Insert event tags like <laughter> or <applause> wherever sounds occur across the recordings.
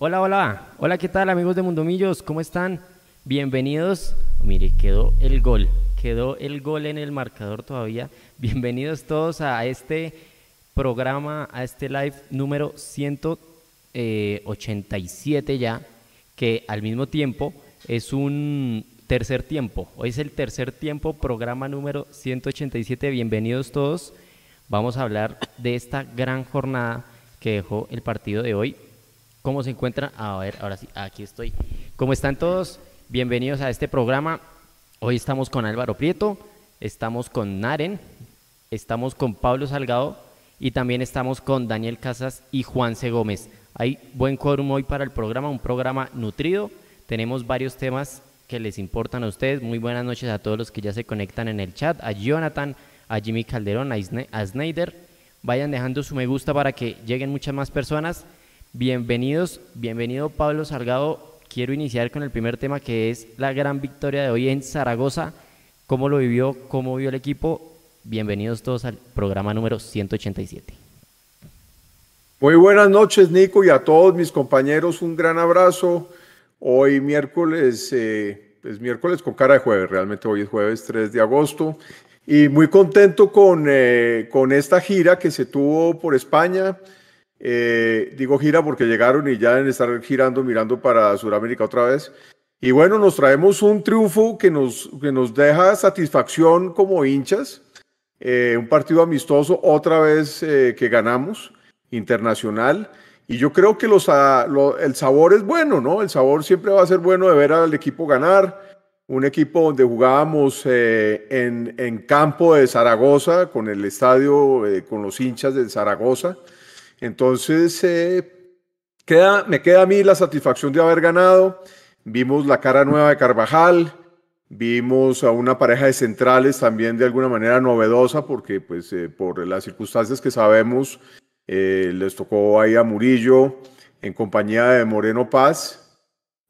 Hola, hola, hola, ¿qué tal amigos de Mundomillos? ¿Cómo están? Bienvenidos. Mire, quedó el gol, quedó el gol en el marcador todavía. <laughs> Bienvenidos todos a este programa, a este live número 187 ya, que al mismo tiempo es un tercer tiempo. Hoy es el tercer tiempo, programa número 187. Bienvenidos todos. Vamos a hablar de esta gran jornada que dejó el partido de hoy ¿Cómo se encuentra? A ver, ahora sí, aquí estoy. ¿Cómo están todos? Bienvenidos a este programa. Hoy estamos con Álvaro Prieto, estamos con Naren, estamos con Pablo Salgado y también estamos con Daniel Casas y Juan C. Gómez. Hay buen quórum hoy para el programa, un programa nutrido. Tenemos varios temas que les importan a ustedes. Muy buenas noches a todos los que ya se conectan en el chat, a Jonathan, a Jimmy Calderón, a Snyder. Vayan dejando su me gusta para que lleguen muchas más personas. Bienvenidos, bienvenido Pablo Salgado. Quiero iniciar con el primer tema que es la gran victoria de hoy en Zaragoza. ¿Cómo lo vivió? ¿Cómo vio el equipo? Bienvenidos todos al programa número 187. Muy buenas noches, Nico, y a todos mis compañeros, un gran abrazo. Hoy miércoles, eh, es miércoles con cara de jueves, realmente hoy es jueves 3 de agosto, y muy contento con, eh, con esta gira que se tuvo por España. Eh, digo gira porque llegaron y ya deben estar girando, mirando para Sudamérica otra vez. Y bueno, nos traemos un triunfo que nos, que nos deja satisfacción como hinchas. Eh, un partido amistoso, otra vez eh, que ganamos, internacional. Y yo creo que los, ah, el sabor es bueno, ¿no? El sabor siempre va a ser bueno de ver al equipo ganar. Un equipo donde jugábamos en, en, campo de Zaragoza, con el estadio, con los hinchas de Zaragoza. Entonces, eh, queda, me queda a mí la satisfacción de haber ganado. Vimos la cara nueva de Carvajal, vimos a una pareja de centrales también de alguna manera novedosa, porque pues eh, por las circunstancias que sabemos, eh, les tocó ahí a Murillo en compañía de Moreno Paz,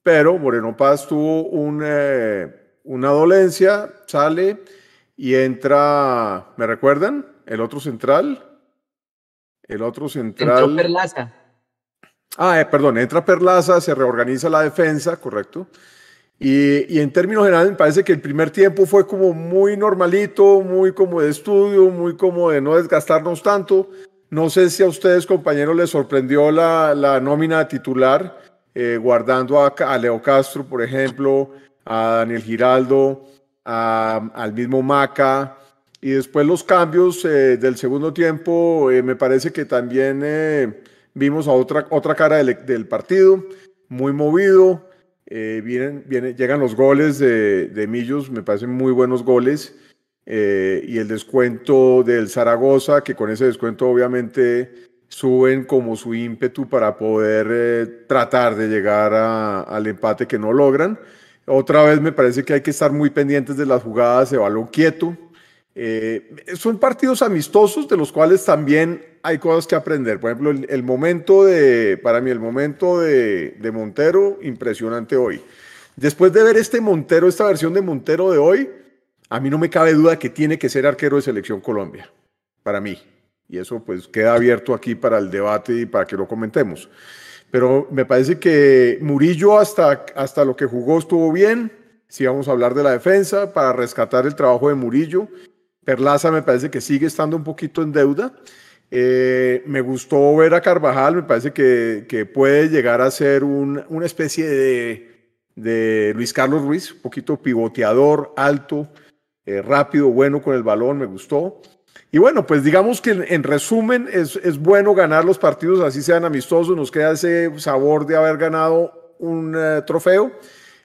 pero Moreno Paz tuvo una dolencia, sale y entra, ¿me recuerdan? El otro central, el otro central. Entró Perlaza. Ah, eh, perdón, entra Perlaza, se reorganiza la defensa, correcto. Y, y, en términos generales me parece que el primer tiempo fue como muy normalito, muy como de estudio, muy como de no desgastarnos tanto. No sé si a ustedes, compañeros, les sorprendió la, la nómina titular, eh, guardando a, a, Leo Castro, por ejemplo, a Daniel Giraldo, a, al mismo Maca, y después los cambios eh, del segundo tiempo, eh, me parece que también eh, vimos a otra, otra cara del, partido, muy movido. vienen, vienen, llegan los goles de, de, Millos, me parecen muy buenos goles. y el descuento del Zaragoza, que con ese descuento obviamente suben como su ímpetu para poder tratar de llegar al empate que no logran. Otra vez me parece que hay que estar muy pendientes de las jugadas de balón quieto eh, son partidos amistosos de los cuales también hay cosas que aprender. Por ejemplo, el, momento de, para mí, el momento de, Montero, impresionante hoy. Después de ver este Montero, esta versión de Montero de hoy, a mí no me cabe duda que tiene que ser arquero de selección Colombia, para mí. Y eso pues queda abierto aquí para el debate y para que lo comentemos. Pero me parece que Murillo hasta, hasta lo que jugó estuvo bien. Si vamos a hablar de la defensa, para rescatar el trabajo de Murillo Perlaza me parece que sigue estando un poquito en deuda. Eh, me gustó ver a Carvajal, me parece que, que puede llegar a ser un, una especie de, de, Luis Carlos Ruiz, un poquito pivoteador, alto, eh, rápido, bueno con el balón, me gustó. Y bueno, pues digamos que en, resumen es, es, bueno ganar los partidos, así sean amistosos, nos queda ese sabor de haber ganado un uh, trofeo,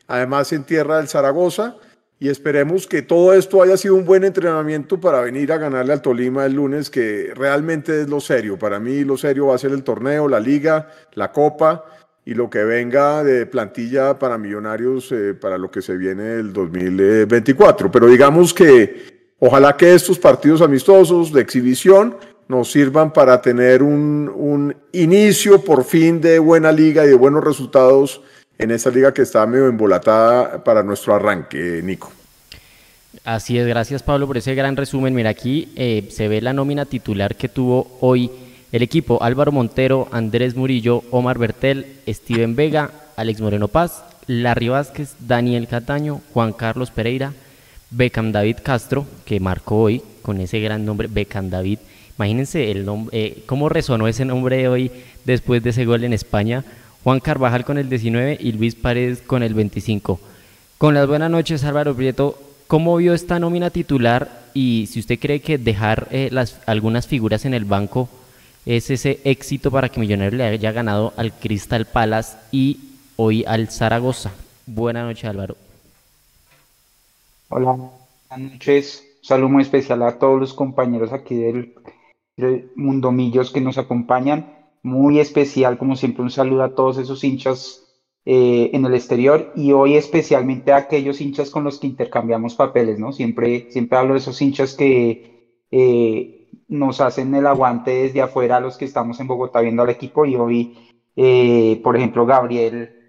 además en tierra del Zaragoza y esperemos que todo esto haya sido un buen entrenamiento para venir a ganarle al Tolima el lunes, que realmente es lo serio. Para mí lo serio va a ser el torneo, la liga, la copa y lo que venga de plantilla para millonarios eh, para lo que se viene el 2024. Pero digamos que ojalá que estos partidos amistosos de exhibición nos sirvan para tener un, un inicio por fin de buena liga y de buenos resultados en esa liga que está medio embolatada para nuestro arranque, Nico. Así es, gracias Pablo por ese gran resumen. Mira, aquí eh, se ve la nómina titular que tuvo hoy El equipo Álvaro Montero, Andrés Murillo, Omar Bertel, Steven Vega, Alex Moreno Paz, Larry Vázquez, Daniel Cataño, Juan Carlos Pereira, Beckham David Castro, que marcó hoy con ese gran nombre, Beckham David. Imagínense el nombre, eh, cómo resonó ese nombre hoy después de ese gol en España. Juan Carvajal con el 19 y Luis Paredes con el 25. Con las buenas noches, Álvaro Prieto, ¿cómo vio esta nómina titular y si usted cree que dejar eh, las, algunas figuras en el banco es ese éxito para que Millonarios le haya ganado al Crystal Palace y hoy al Zaragoza? Buenas noches, Álvaro. Hola, buenas noches. Un saludo muy especial a todos los compañeros aquí del, del Mundo Millos que nos acompañan muy especial, como siempre, un saludo a todos esos hinchas eh, en el exterior y hoy especialmente a aquellos hinchas con los que intercambiamos papeles, ¿no? Siempre, siempre hablo de esos hinchas que eh, nos hacen el aguante desde afuera, los que estamos en Bogotá viendo al equipo y hoy, eh, por ejemplo, Gabriel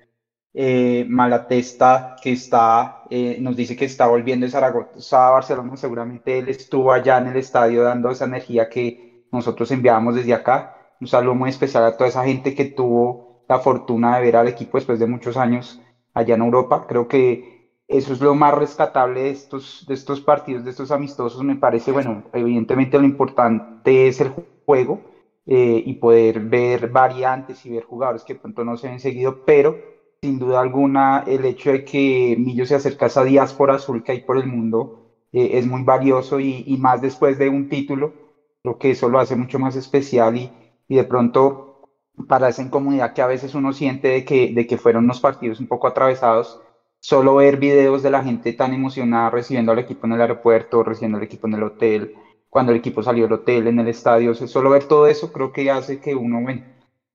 Malatesta, que está, nos dice que está volviendo de Zaragoza a Barcelona, seguramente él estuvo allá en el estadio dando esa energía que nosotros enviamos desde acá un saludo muy especial a toda esa gente que tuvo la fortuna de ver al equipo después de muchos años allá en Europa. Creo que eso es lo más rescatable de estos, de estos partidos, de estos amistosos. Me parece, bueno, evidentemente lo importante es el juego eh, y poder ver variantes y ver jugadores que pronto no se ven seguido, pero sin duda alguna el hecho de que Millo se acerca a esa diáspora azul que hay por el mundo eh, es muy valioso y, y, más después de un título, creo que eso lo hace mucho más especial y, y de pronto para esa incomodidad que a veces uno siente de que, de que fueron unos partidos un poco atravesados, solo ver videos de la gente tan emocionada recibiendo al equipo en el aeropuerto, recibiendo al equipo en el hotel, cuando el equipo salió del hotel, en el estadio, solo ver todo eso creo que hace que uno, bueno,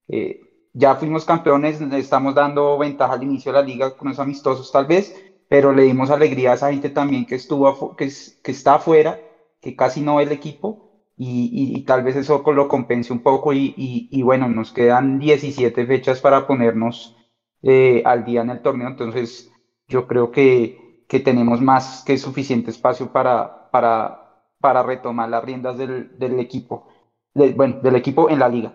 eh, ya fuimos campeones, estamos dando ventaja al inicio de la liga con los amistosos tal vez, pero le dimos alegría a esa gente también que estuvo, que, que está afuera, que casi no ve el equipo y, tal vez eso lo compense un poco y, bueno, nos quedan 17 fechas para ponernos eh, al día en el torneo, entonces yo creo que, que tenemos más que suficiente espacio para, para, para retomar las riendas del, del equipo, bueno, del equipo en la liga.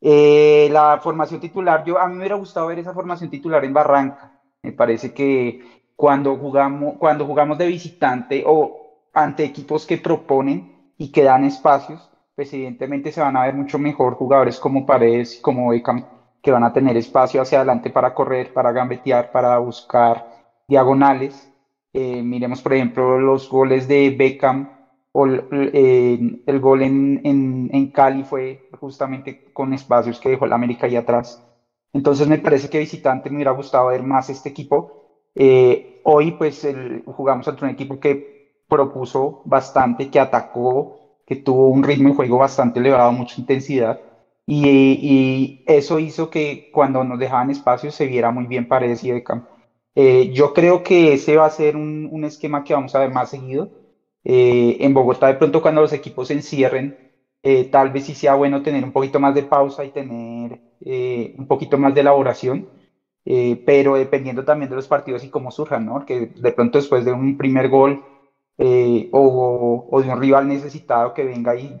Eh, la formación titular, yo a mí me hubiera gustado ver esa formación titular en Barranca, me parece que cuando jugamos, cuando jugamos de visitante o ante equipos que proponen, y que dan espacios, pues evidentemente se van a ver mucho mejor jugadores como Paredes como Beckham, que van a tener espacio hacia adelante para correr, para gambetear, para buscar diagonales. Eh, miremos, por ejemplo, los goles de Beckham o el gol en, en, en, Cali fue justamente con espacios que dejó el América ahí atrás. Entonces me parece que visitante me hubiera gustado ver más este equipo. Eh, hoy pues jugamos ante un equipo que propuso bastante, que atacó, que tuvo un ritmo de juego bastante elevado, mucha intensidad. Y, eso hizo que cuando nos dejaban espacio se viera muy bien Paredes y Beckham. Eh, yo creo que ese va a ser un, esquema que vamos a ver más seguido. Eh, en Bogotá, de pronto, cuando los equipos se encierren, eh, tal vez sí sea bueno tener un poquito más de pausa y tener un poquito más de elaboración. pero dependiendo también de los partidos y cómo surjan, ¿no? Que de pronto después de un primer gol eh, o, de un rival necesitado que venga y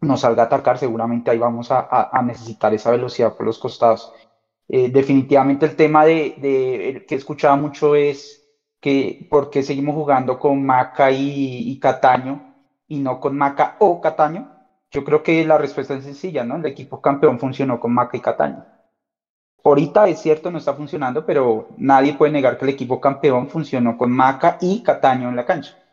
nos salga a atacar, seguramente ahí vamos a, necesitar esa velocidad por los costados. Eh, definitivamente el tema de, que he escuchado mucho es que por qué seguimos jugando con Maca y, Cataño y no con Maca o Cataño. Yo creo que la respuesta es sencilla, ¿no? El equipo campeón funcionó con Maca y Cataño. Ahorita es cierto, no está funcionando, pero nadie puede negar que el equipo campeón funcionó con Maca y Cataño en la cancha.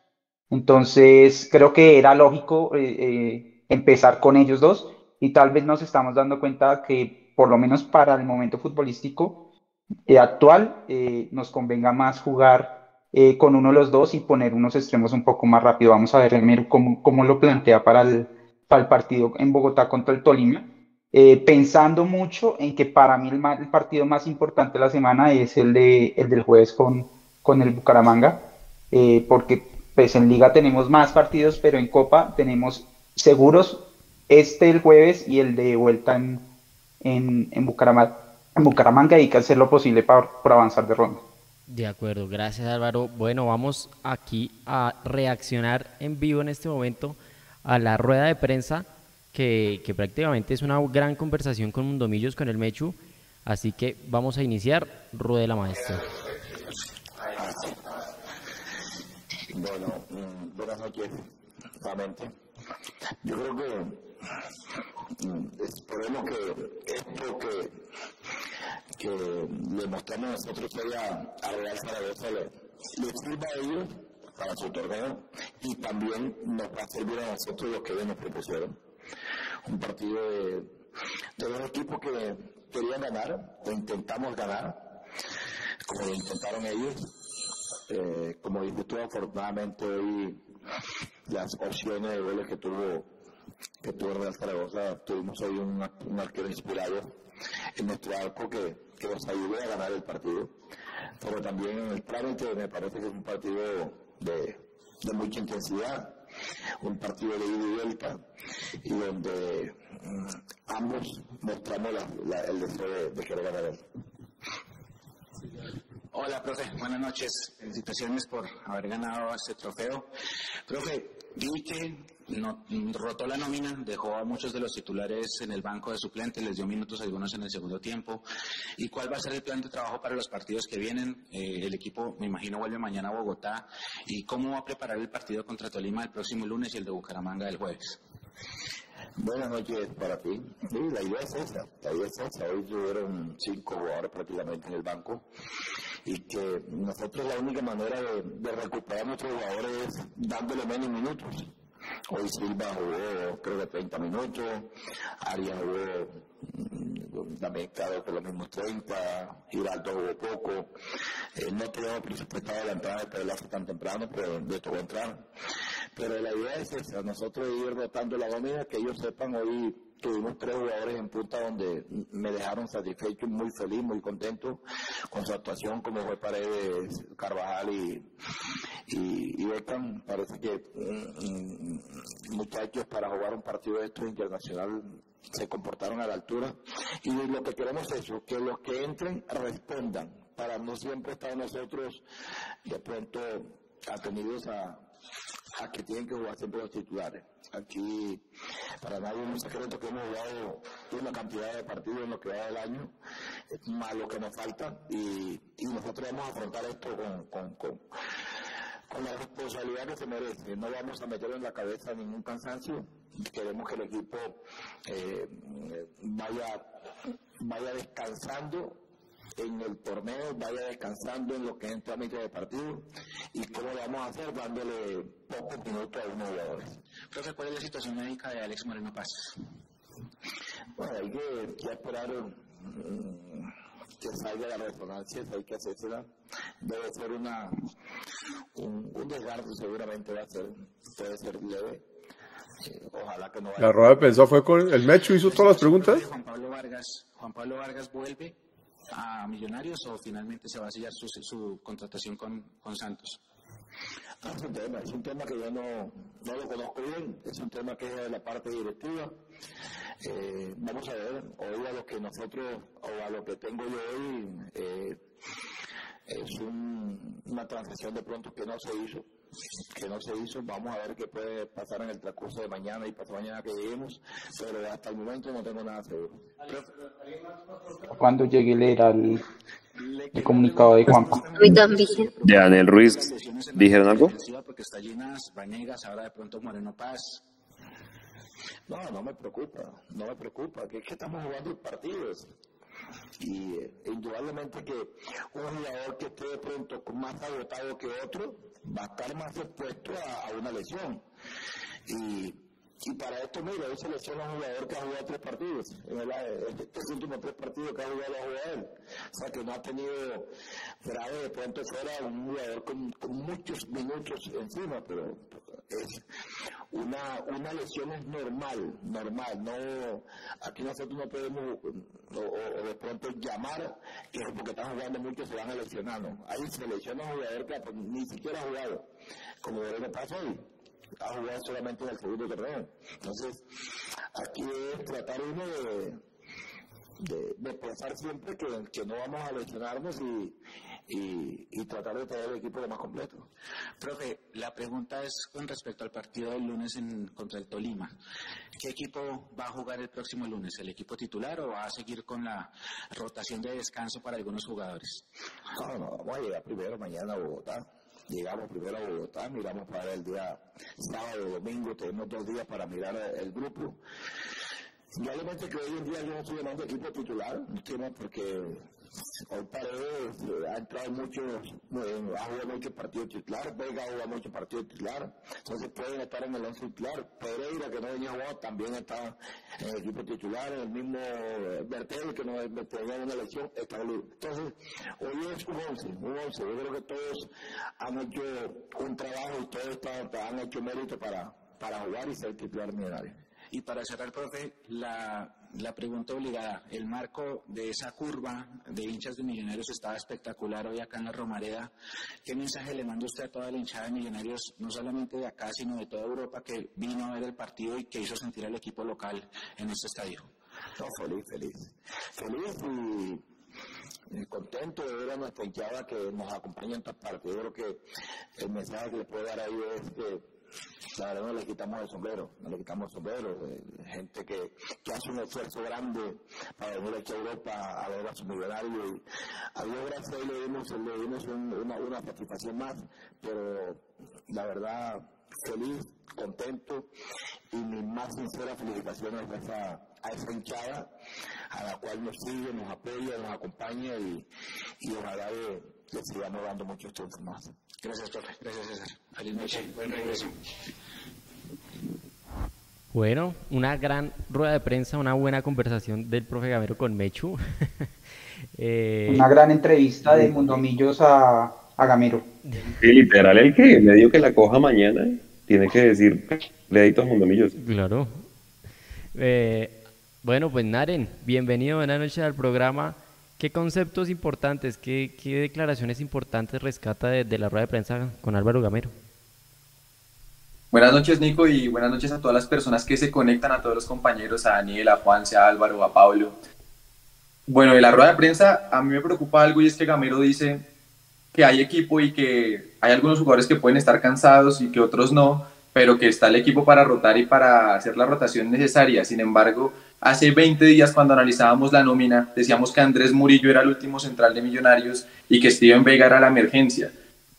Entonces, creo que era lógico eh, eh, empezar con ellos dos y tal vez nos estamos dando cuenta que por lo menos para el momento futbolístico eh, actual nos convenga más jugar con uno de los dos y poner unos extremos un poco más rápido. Vamos a ver cómo, cómo lo plantea para el, para el partido en Bogotá contra el Tolima. pensando mucho en que para mí el, el, partido más importante de la semana es el, de, el del jueves con, con el Bucaramanga, porque pues en liga tenemos más partidos, pero en copa tenemos seguros este el jueves y el de vuelta en, en, Bucaramanga. En Bucaramanga hay que hacer lo posible para, avanzar de ronda. De acuerdo, gracias Álvaro. Bueno, vamos aquí a reaccionar en vivo en este momento a la rueda de prensa que, que prácticamente es una gran conversación con Mundomillos, con el Mechu. Así que vamos a iniciar. Ruede la maestra. Bueno, mm, buenas noches nuevamente. Yo creo que mm, esperemos que esto que, que le mostramos nosotros hoy a, a Real Zaragoza le, le sirva a ellos para su torneo y también nos va a servir a nosotros lo que ellos nos propusieron. Un partido de, de dos equipos que querían ganar, o intentamos ganar, como lo intentaron ellos. Eh, como tú, afortunadamente hoy las opciones de goles que tuvo que tuvo Real Zaragoza, tuvimos hoy un, arquero inspirado en nuestro arco que, que nos ayudó a ganar el partido. Pero también en el trámite me parece que es un partido de, de mucha intensidad, un partido de ida y vuelta, y donde mm, ambos mostramos la, el deseo de, de querer ganar. Hola, profe, buenas noches. Felicitaciones por haber ganado este trofeo. Profe, vi que no, rotó la nómina, dejó a muchos de los titulares en el banco de suplentes, les dio minutos a algunos en el segundo tiempo. ¿Y cuál va a ser el plan de trabajo para los partidos que vienen? Eh, el equipo, me imagino, vuelve mañana a Bogotá. ¿Y cómo va a preparar el partido contra Tolima el próximo lunes y el de Bucaramanga el jueves? Buenas noches para ti. Sí, la idea es esa. La idea es esa. Hoy tuvieron cinco jugadores prácticamente en el banco y que nosotros la única manera de, recuperar a nuestros jugadores es dándole menos minutos. Hoy Silva jugó creo que 30 minutos, Arias jugó mm, también claro que los mismos 30, Giraldo jugó poco, eh, no teníamos presupuestado la entrada de Pedelazo tan temprano, pero le tocó entrar. Pero la idea es esa, nosotros ir rotando la nómina, que ellos sepan hoy tuvimos tres jugadores en punta donde me dejaron satisfecho, muy feliz, muy contento con su actuación, como fue Paredes, Carvajal y, y, y. Parece que mm, muchachos para jugar un partido de estos internacional se comportaron a la altura. Y lo que queremos es eso, que los que entren respondan, para no siempre estar nosotros de pronto atendidos a, que tienen que jugar siempre los titulares. Aquí, para nadie es un secreto que hemos jugado una cantidad de partidos en lo que va del año, más lo que nos falta, y, y nosotros vamos a afrontar esto con, con, con, con, la responsabilidad que se merece. No vamos a meter en la cabeza ningún cansancio, queremos que el equipo eh, vaya, vaya descansando en el torneo vaya descansando en lo que es el trámite de partido y cómo lo vamos a hacer dándole pocos minutos a unos jugadores. Profe, ¿cuál es la situación médica de Alex Moreno Paz? Bueno, hay que, que esperar um, que salga la resonancia, hay que hacérsela. Debe ser una, un, un desgarro, seguramente va a ser, puede ser leve. Eh, ojalá que no vaya. La rueda de prensa fue con el Mecho, hizo todas las preguntas. Juan Pablo Vargas, Juan Pablo Vargas vuelve a Millonarios o finalmente se va a sellar su, su contratación con, Santos? Ah, es un tema, es un tema que yo no, no lo conozco bien, es un tema que es de la parte directiva. Eh, vamos a ver, hoy a lo que nosotros, o a lo que tengo yo hoy, eh, es un, una transacción de pronto que no se hizo, que no se hizo, vamos a ver qué puede pasar en el transcurso de mañana y pasado mañana que lleguemos, pero hasta el momento no tengo nada seguro. Cuando llegue leer al el comunicado de Juanpa. De Daniel Ruiz, ¿dijeron algo? Porque está llenas Vanegas, ahora de pronto Moreno Paz. No, no me preocupa, no me preocupa, que es que estamos jugando partidos. Y eh, indudablemente que un jugador que esté de pronto más agotado que otro va a estar más expuesto a, a una lesión. Y, y para esto, mira, hoy selecciona un jugador que ha jugado tres partidos. Estos últimos tres partidos que ha jugado, ha jugado él. O sea, que no ha tenido grave de pronto fuera un jugador con, con muchos minutos encima, pero es una, una lesión es normal, normal. No, aquí nosotros no podemos, o, de pronto llamar que porque están jugando mucho se van a lesionar, ¿no? Ahí se un jugador que ni siquiera ha jugado, como le pasó hoy ha jugado solamente en el segundo torneo. Entonces, aquí es tratar uno de, de, de pensar siempre que, que, no vamos a lesionarnos y, y, y tratar de tener el equipo lo más completo. Profe, la pregunta es con respecto al partido del lunes en, contra el Tolima. ¿Qué equipo va a jugar el próximo lunes? ¿El equipo titular o va a seguir con la rotación de descanso para algunos jugadores? No, no, vamos a llegar primero mañana a Bogotá. Llegamos primero a Bogotá, miramos para el día sábado, domingo, tenemos dos días para mirar el grupo. Indudablemente que hoy en día yo no estoy llamando equipo titular, tema porque hoy Paredes eh, ha entrado mucho, eh, ha jugado mucho partido titular, Vega ha jugado mucho partido titular, entonces pueden estar en el once titular. Pereira, que no venía jugado, también está en el equipo titular, el mismo eh, Bertel, que no tenía una elección, está. Entonces, hoy es un once, un once. Yo creo que todos han hecho un trabajo y todos han hecho mérito para, para jugar y ser titular millonario. Y para cerrar, profe, la, la pregunta obligada, el marco de esa curva de hinchas de Millonarios estaba espectacular hoy acá en la Romareda. ¿Qué mensaje le manda usted a toda la hinchada de Millonarios, no solamente de acá, sino de toda Europa, que vino a ver el partido y que hizo sentir al equipo local en este estadio? No, feliz, feliz. Feliz y contento de ver a nuestra hinchada que nos acompaña en todas partes. Yo creo que el mensaje que le puedo dar ahí es que la verdad no le quitamos el sombrero, no le quitamos el sombrero. Eh, gente que, que, hace un esfuerzo grande para venir aquí a Europa a ver a su millonario. Y a Dios gracias le dimos, le dimos una, una satisfacción más, pero la verdad feliz, contento y mi más sincera felicitaciones a esa, a esa hinchada a la cual nos sigue, nos apoya, nos acompaña y, y ojalá le sigamos dando muchos tiempos más. Gracias, profe. Gracias, César. Feliz noche. Buen regreso. Bueno, una gran rueda de prensa, una buena conversación del profe Gamero con Mechu. <laughs> eh, una gran entrevista de Mundomillos a, a Gamero. Sí, literal, el que le digo que la coja mañana tiene que decir a Mundomillos. Claro. Eh, bueno, pues Naren, bienvenido, buenas noches al programa. ¿Qué conceptos importantes, qué, declaraciones importantes rescata de, la rueda de prensa con Álvaro Gamero? Buenas noches, Nico, y buenas noches a todas las personas que se conectan, a todos los compañeros, a Daniel, a Juan, a Álvaro, a Pablo. Bueno, de la rueda de prensa, a mí me preocupa algo y es que Gamero dice que hay equipo y que hay algunos jugadores que pueden estar cansados y que otros no, pero que está el equipo para rotar y para hacer la rotación necesaria. Sin embargo, hace 20 días cuando analizábamos la nómina, decíamos que Andrés Murillo era el último central de Millonarios y que Steven Vega era la emergencia.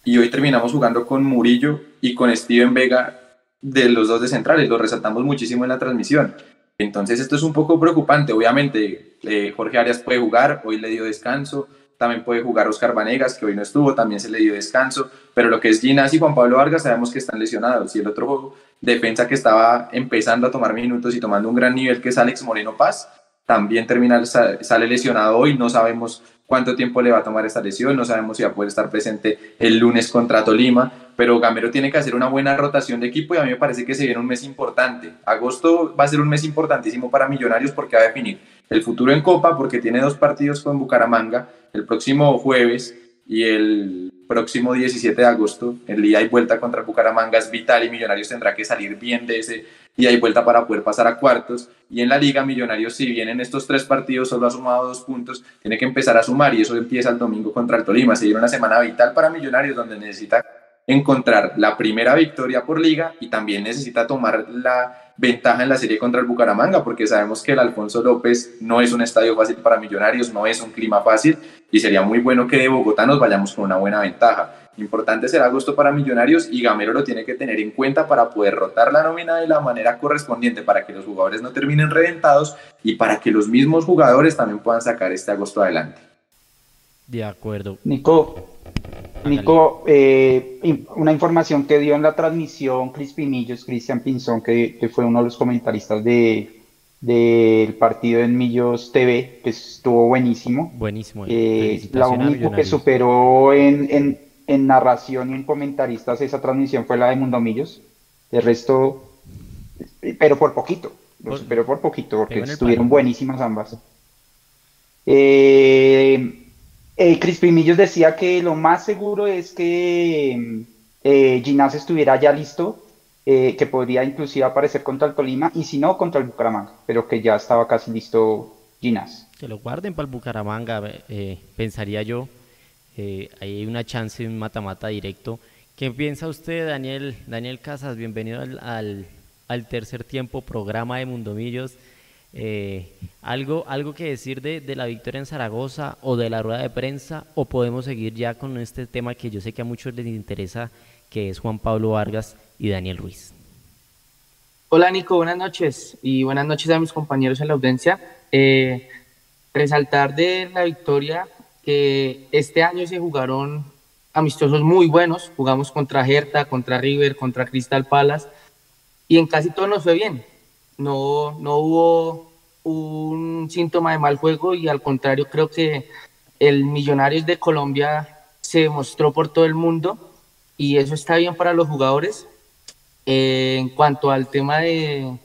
Y hoy terminamos jugando con Murillo y con Steven Vega de los dos de centrales, lo resaltamos muchísimo en la transmisión. Entonces esto es un poco preocupante. Obviamente eh, Jorge Arias puede jugar, hoy le dio descanso, también puede jugar Oscar Vanegas, que hoy no estuvo, también se le dio descanso, pero lo que es Ginás y Juan Pablo Vargas sabemos que están lesionados y el otro juego, defensa que estaba empezando a tomar minutos y tomando un gran nivel, que es Alex Moreno Paz, también termina, sale lesionado hoy, no sabemos cuánto tiempo le va a tomar esta lesión, no sabemos si va a poder estar presente el lunes contra Tolima, pero Gamero tiene que hacer una buena rotación de equipo y a mí me parece que se viene un mes importante. Agosto va a ser un mes importantísimo para Millonarios porque va a definir el futuro en Copa porque tiene dos partidos con Bucaramanga el próximo jueves y el próximo 17 de agosto, el día y vuelta contra Bucaramanga es vital y Millonarios tendrá que salir bien de ese día y vuelta para poder pasar a cuartos. Y en la liga Millonarios, si bien en estos tres partidos solo ha sumado dos puntos, tiene que empezar a sumar y eso empieza el domingo contra el Tolima. Se una semana vital para Millonarios donde necesita encontrar la primera victoria por liga y también necesita tomar la ventaja en la serie contra el Bucaramanga, porque sabemos que el Alfonso López no es un estadio fácil para Millonarios, no es un clima fácil y sería muy bueno que de Bogotá nos vayamos con una buena ventaja. Importante será agosto para Millonarios y Gamero lo tiene que tener en cuenta para poder rotar la nómina de la manera correspondiente para que los jugadores no terminen reventados y para que los mismos jugadores también puedan sacar este agosto adelante. De acuerdo. Nico, Nico, eh, una información que dio en la transmisión Crispinillos, Cristian Pinzón, que, fue uno de los comentaristas de del partido en Millos TV, que estuvo buenísimo. Buenísimo. Eh, la única que superó en, narración y en comentaristas esa transmisión fue la de Mundo Millos. El resto, pero por poquito, lo superó por poquito, porque estuvieron buenísimas ambas. Eh, eh, Crispin decía que lo más seguro es que eh, Ginás estuviera ya listo, eh, que podría inclusive aparecer contra el Tolima y si no contra el Bucaramanga, pero que ya estaba casi listo Ginás. Que lo guarden para el Bucaramanga, eh, pensaría yo. eh, hay una chance, un mata-mata directo. ¿Qué piensa usted, Daniel, Daniel Casas? Bienvenido al, al, tercer tiempo, programa de Mundomillos. Eh, ¿algo, ¿Algo que decir de, de, la victoria en Zaragoza o de la rueda de prensa? ¿O podemos seguir ya con este tema que yo sé que a muchos les interesa, que es Juan Pablo Vargas y Daniel Ruiz? Hola Nico, buenas noches y buenas noches a mis compañeros en la audiencia. Eh, resaltar de la victoria que este año se jugaron amistosos muy buenos, jugamos contra Hertha, contra River, contra Crystal Palace y en casi todo nos fue bien. No, no hubo un síntoma de mal juego y al contrario creo que el Millonarios de Colombia se mostró por todo el mundo y eso está bien para los jugadores eh, en cuanto al tema de,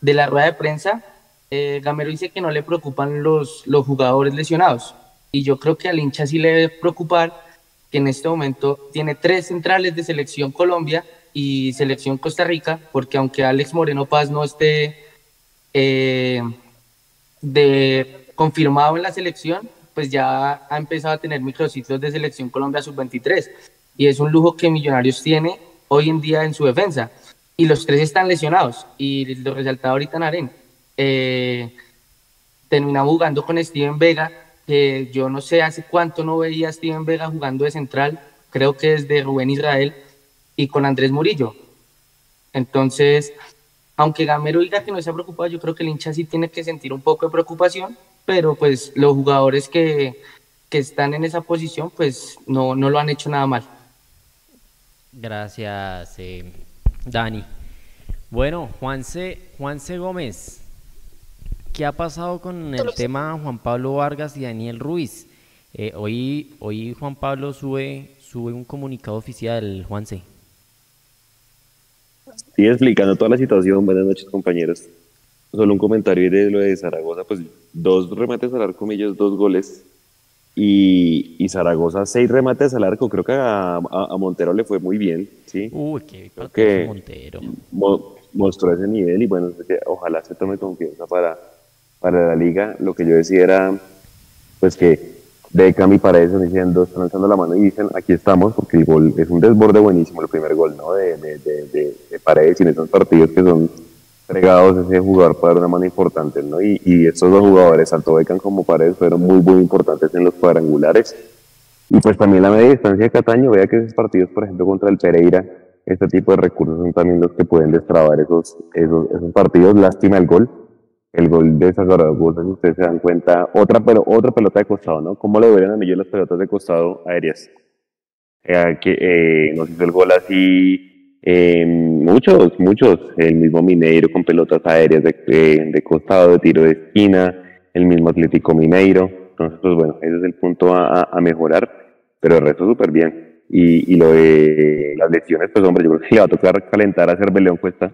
la rueda de prensa, eh, Gamero dice que no le preocupan los, los jugadores lesionados. Y yo creo que al hincha sí le debe preocupar que en este momento tiene tres centrales de selección Colombia y selección Costa Rica, porque aunque Alex Moreno Paz no esté eh, de, confirmado en la selección, pues ya ha empezado a tener microciclos de selección Colombia sub-23. Y es un lujo que Millonarios tiene hoy en día en su defensa. Y los tres están lesionados. Y lo resaltaba ahorita Naren. Eh, terminamos jugando con Steven Vega, que yo no sé hace cuánto no veía a Steven Vega jugando de central, creo que desde Rubén Israel, y con Andrés Murillo. Entonces, aunque Gamero diga que no se ha preocupado, yo creo que el hincha sí tiene que sentir un poco de preocupación, pero pues los jugadores que, que están en esa posición, pues no, no lo han hecho nada mal. Gracias, eh, Dani. Bueno, Juanse, Juanse Gómez, ¿qué ha pasado con el tema Juan Pablo Vargas y Daniel Ruiz? Eh, hoy, hoy Juan Pablo sube, sube un comunicado oficial, Juanse. Sí, explicando toda la situación. Buenas noches, compañeros. Solo un comentario de lo de Zaragoza, pues dos remates al arco, ellos dos goles y, y, Zaragoza, seis remates al arco. Creo que a, a, Montero le fue muy bien. ¿sí? Uy, qué que Montero. mostró ese nivel y bueno, ojalá se tome confianza para, para la liga. Lo que yo decía era pues que Beckham y Paredes diciendo, están alzando la mano y dicen, aquí estamos, porque el gol es un desborde buenísimo, el primer gol ¿no? de, de, de, de Paredes y en esos partidos que son fregados ese jugador para dar una mano importante, ¿no? Y, y estos dos jugadores, tanto Beckham como Paredes, fueron muy, muy importantes en los cuadrangulares. Y pues también la media distancia de Cataño, vea que esos partidos, por ejemplo, contra el Pereira, este tipo de recursos son también los que pueden destrabar esos, esos, esos partidos. Lástima el gol. El gol de Zaragoza, si ustedes se dan cuenta, otra, pero, otra pelota de costado, ¿no? ¿Cómo le hubieran a mí las pelotas de costado aéreas? Eh, que eh, nos hizo el gol así eh, muchos, muchos, el mismo Mineiro con pelotas aéreas de, de, costado, de tiro de esquina, el mismo Atlético Mineiro. Entonces, pues bueno, ese es el punto a, a mejorar, pero el resto súper bien. Y, y, lo de las lesiones, pues hombre, yo creo que le va a tocar calentar a Cerveleón Cuesta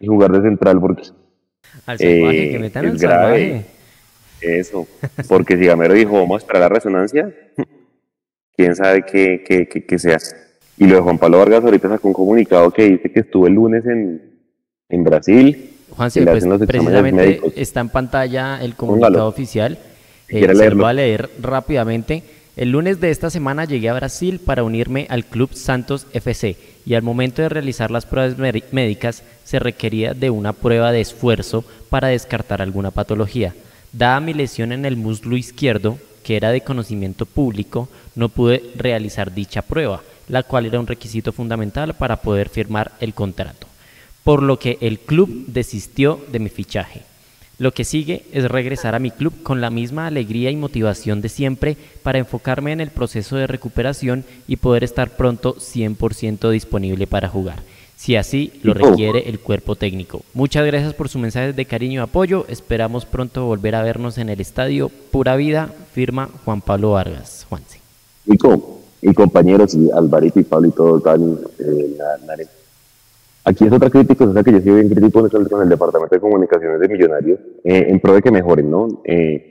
y jugar de central porque al salvaje, que eh, metan es grave. Eso, porque si Gamero dijo, vamos a esperar la resonancia, <laughs> quién sabe qué, qué, qué, qué sea. Y lo de Juan Pablo Vargas ahorita sacó un comunicado que dice que estuvo el lunes en, en Brasil. Juan, sí, pues, precisamente está en pantalla el comunicado oficial. Eh, se lo voy a leer rápidamente. El lunes de esta semana llegué a Brasil para unirme al Club Santos FC y al momento de realizar las pruebas médicas se requería de una prueba de esfuerzo para descartar alguna patología. Dada mi lesión en el muslo izquierdo, que era de conocimiento público, no pude realizar dicha prueba la cual era un requisito fundamental para poder firmar el contrato, por lo que el club desistió de mi fichaje. Lo que sigue es regresar a mi club con la misma alegría y motivación de siempre para enfocarme en el proceso de recuperación y poder estar pronto 100% disponible para jugar, si así lo requiere el cuerpo técnico. Muchas gracias por sus mensajes de cariño y apoyo. Esperamos pronto volver a vernos en el estadio Pura Vida. Firma Juan Pablo Vargas. Juanse y compañeros, y Alvarito y Pablo y todo, Dani, eh, Aquí es otra crítica, o sea que yo soy bien crítico con el Departamento de Comunicaciones de Millonarios, eh, en pro de que mejoren, ¿no? Eh,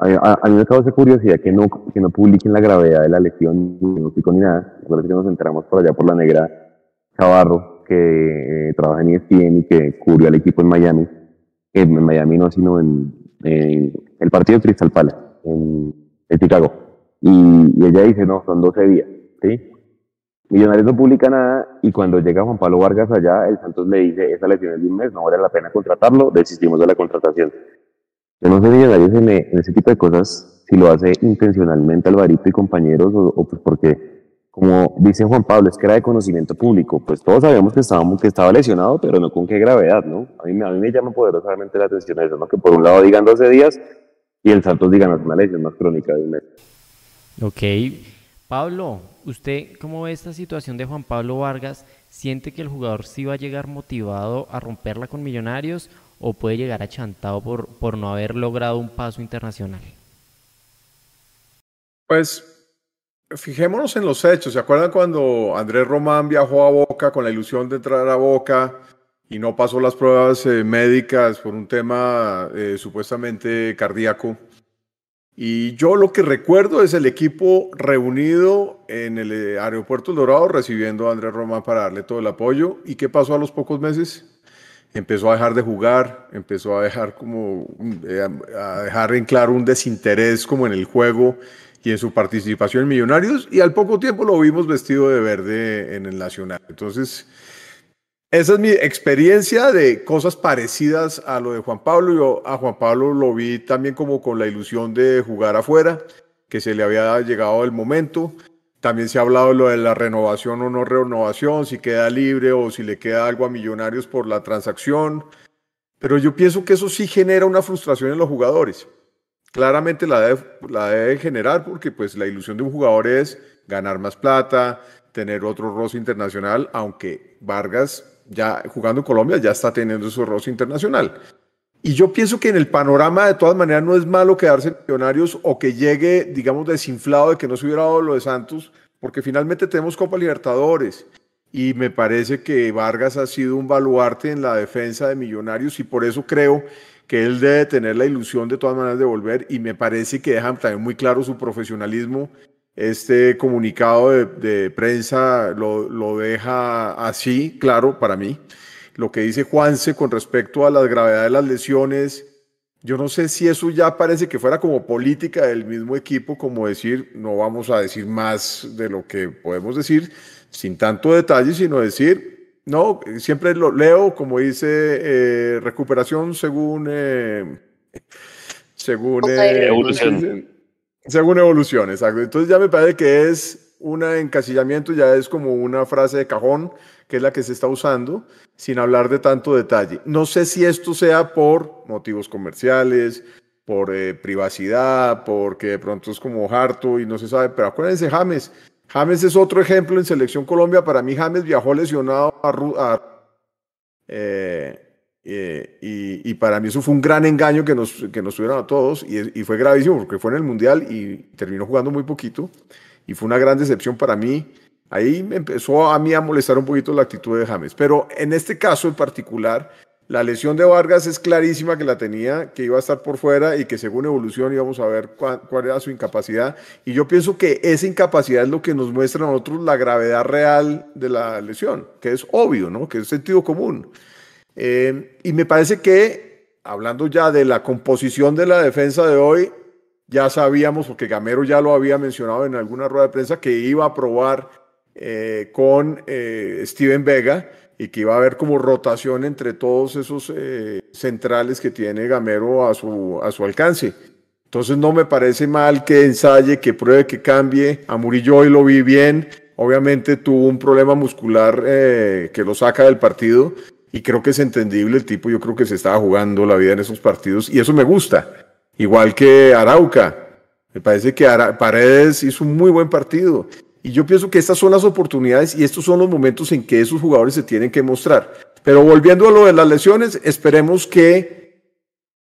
a, a, mí me causa curiosidad que no, que no publiquen la gravedad de la lesión, no pico ni nada. Recuerda que nos enteramos por allá por la negra Chavarro, que eh, trabaja en ESPN y que cubrió al equipo en Miami. En Miami no, sino en, en el partido de Crystal Palace, en, en Chicago y, ella dice, no, son 12 días, ¿sí? Millonarios no publica nada y cuando llega Juan Pablo Vargas allá, el Santos le dice, esa lesión es de un mes, no vale la pena contratarlo, desistimos de la contratación. Yo no sé Millonarios en, en ese tipo de cosas, si lo hace intencionalmente Alvarito y compañeros o, o pues porque como dice Juan Pablo, es que era de conocimiento público, pues todos sabíamos que, estábamos, que estaba lesionado, pero no con qué gravedad, ¿no? A mí, a mí me llama poderosamente la atención eso, ¿no? Que por un lado digan 12 días y el Santos digan es una lesión más crónica de un mes. Ok. Pablo, ¿usted cómo ve esta situación de Juan Pablo Vargas? ¿Siente que el jugador sí va a llegar motivado a romperla con Millonarios o puede llegar achantado por, por no haber logrado un paso internacional? Pues Fijémonos en los hechos. ¿Se acuerdan cuando Andrés Román viajó a Boca con la ilusión de entrar a Boca y no pasó las pruebas eh, médicas por un tema eh, supuestamente cardíaco? Y yo lo que recuerdo es el equipo reunido en el eh, aeropuerto Dorado recibiendo a Andrés Román para darle todo el apoyo. ¿Y qué pasó a los pocos meses? Empezó a dejar de jugar, empezó a dejar como a dejar en claro un desinterés como en el juego y en su participación en Millonarios y al poco tiempo lo vimos vestido de verde en el Nacional. Entonces, esa es mi experiencia de cosas parecidas a lo de Juan Pablo. Yo a Juan Pablo lo vi también como con la ilusión de jugar afuera, que se le había llegado el momento. También se ha hablado de lo de la renovación o no renovación, si queda libre o si le queda algo a Millonarios por la transacción. Pero yo pienso que eso sí genera una frustración en los jugadores claramente la debe, generar porque pues la ilusión de un jugador es ganar más plata, tener otro roce internacional, aunque Vargas ya jugando en Colombia ya está teniendo su roce internacional. Y yo pienso que en el panorama de todas maneras no es malo quedarse en millonarios o que llegue, digamos, desinflado de que no se hubiera dado lo de Santos, porque finalmente tenemos Copa Libertadores. Y me parece que Vargas ha sido un baluarte en la defensa de Millonarios y por eso creo que él debe tener la ilusión de todas maneras de volver y me parece que deja también muy claro su profesionalismo. Este comunicado de, prensa lo, lo, deja así, claro, para mí. Lo que dice Juanse con respecto a la gravedad de las lesiones, yo no sé si eso ya parece que fuera como política del mismo equipo, como decir, no vamos a decir más de lo que podemos decir, sin tanto detalle, sino decir, no, siempre lo leo, como dice, eh, recuperación según, eh, según, eh, evolución. Según evolución, exacto. Entonces ya me parece que es un encasillamiento, ya es como una frase de cajón, que es la que se está usando, sin hablar de tanto detalle. No sé si esto sea por motivos comerciales, por privacidad, porque de pronto es como harto y no se sabe, pero acuérdense, James, James es otro ejemplo en Selección Colombia. Para mí, James viajó lesionado a, eh, eh, y, para mí eso fue un gran engaño que nos, que nos tuvieron a todos y, fue gravísimo porque fue en el Mundial y terminó jugando muy poquito y fue una gran decepción para mí. Ahí me empezó a mí a molestar un poquito la actitud de James. Pero en este caso en particular, la lesión de Vargas es clarísima que la tenía, que iba a estar por fuera y que según evolución íbamos a ver cuál, era su incapacidad. Y yo pienso que esa incapacidad es lo que nos muestra a nosotros la gravedad real de la lesión, que es obvio, ¿no? que es sentido común. Eh, y me parece que, hablando ya de la composición de la defensa de hoy, ya sabíamos, porque Gamero ya lo había mencionado en alguna rueda de prensa, que iba a probar eh, con eh, Steven Vega y que iba a haber como rotación entre todos esos eh, centrales que tiene Gamero a su, a su alcance. Entonces no me parece mal que ensaye, que pruebe, que cambie. A Murillo hoy lo vi bien. Obviamente tuvo un problema muscular que lo saca del partido y creo que es entendible el tipo. Yo creo que se estaba jugando la vida en esos partidos y eso me gusta. Igual que Arauca. Me parece que Paredes hizo un muy buen partido. Y yo pienso que estas son las oportunidades y estos son los momentos en que esos jugadores se tienen que mostrar. Pero volviendo a lo de las lesiones, esperemos que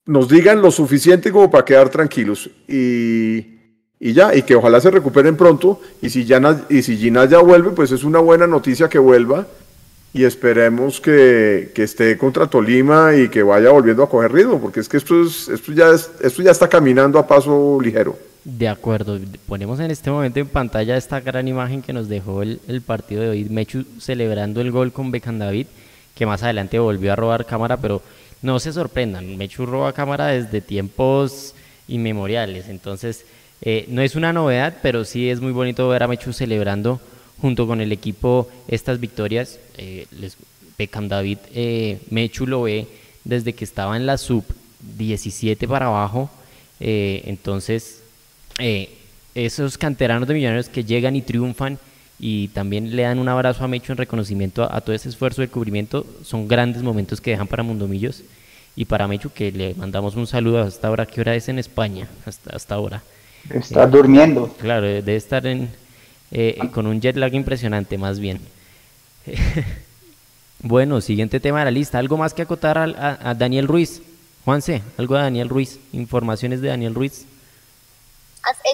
nos digan lo suficiente como para quedar tranquilos y, y ya, y que ojalá se recuperen pronto. Y si, ya, y si Gina ya vuelve, pues es una buena noticia que vuelva y esperemos que, que, esté contra Tolima y que vaya volviendo a coger ritmo, porque es que esto, es, esto, ya, es, esto ya está caminando a paso ligero. De acuerdo, ponemos en este momento en pantalla esta gran imagen que nos dejó el, partido de hoy, Mechu celebrando el gol con Becan David, que más adelante volvió a robar cámara, pero no se sorprendan, Mechu roba cámara desde tiempos inmemoriales, entonces Eh, no es una novedad, pero sí es muy bonito ver a Mechu celebrando junto con el equipo estas victorias. Eh, les, Beckham David eh, Mechu lo ve desde que estaba en la sub 17 para abajo. entonces, esos canteranos de millonarios que llegan y triunfan y también le dan un abrazo a Mechu en reconocimiento a, todo ese esfuerzo de cubrimiento, son grandes momentos que dejan para Mundomillos y para Mechu que le mandamos un saludo hasta ahora. ¿Qué hora es en España? Hasta, hasta ahora. Está durmiendo. Claro, debe estar en, eh, con un jet lag impresionante, más bien. <laughs> bueno, siguiente tema de la lista. ¿Algo más que acotar a, Daniel Ruiz? Juanse, algo de Daniel Ruiz. Informaciones de Daniel Ruiz.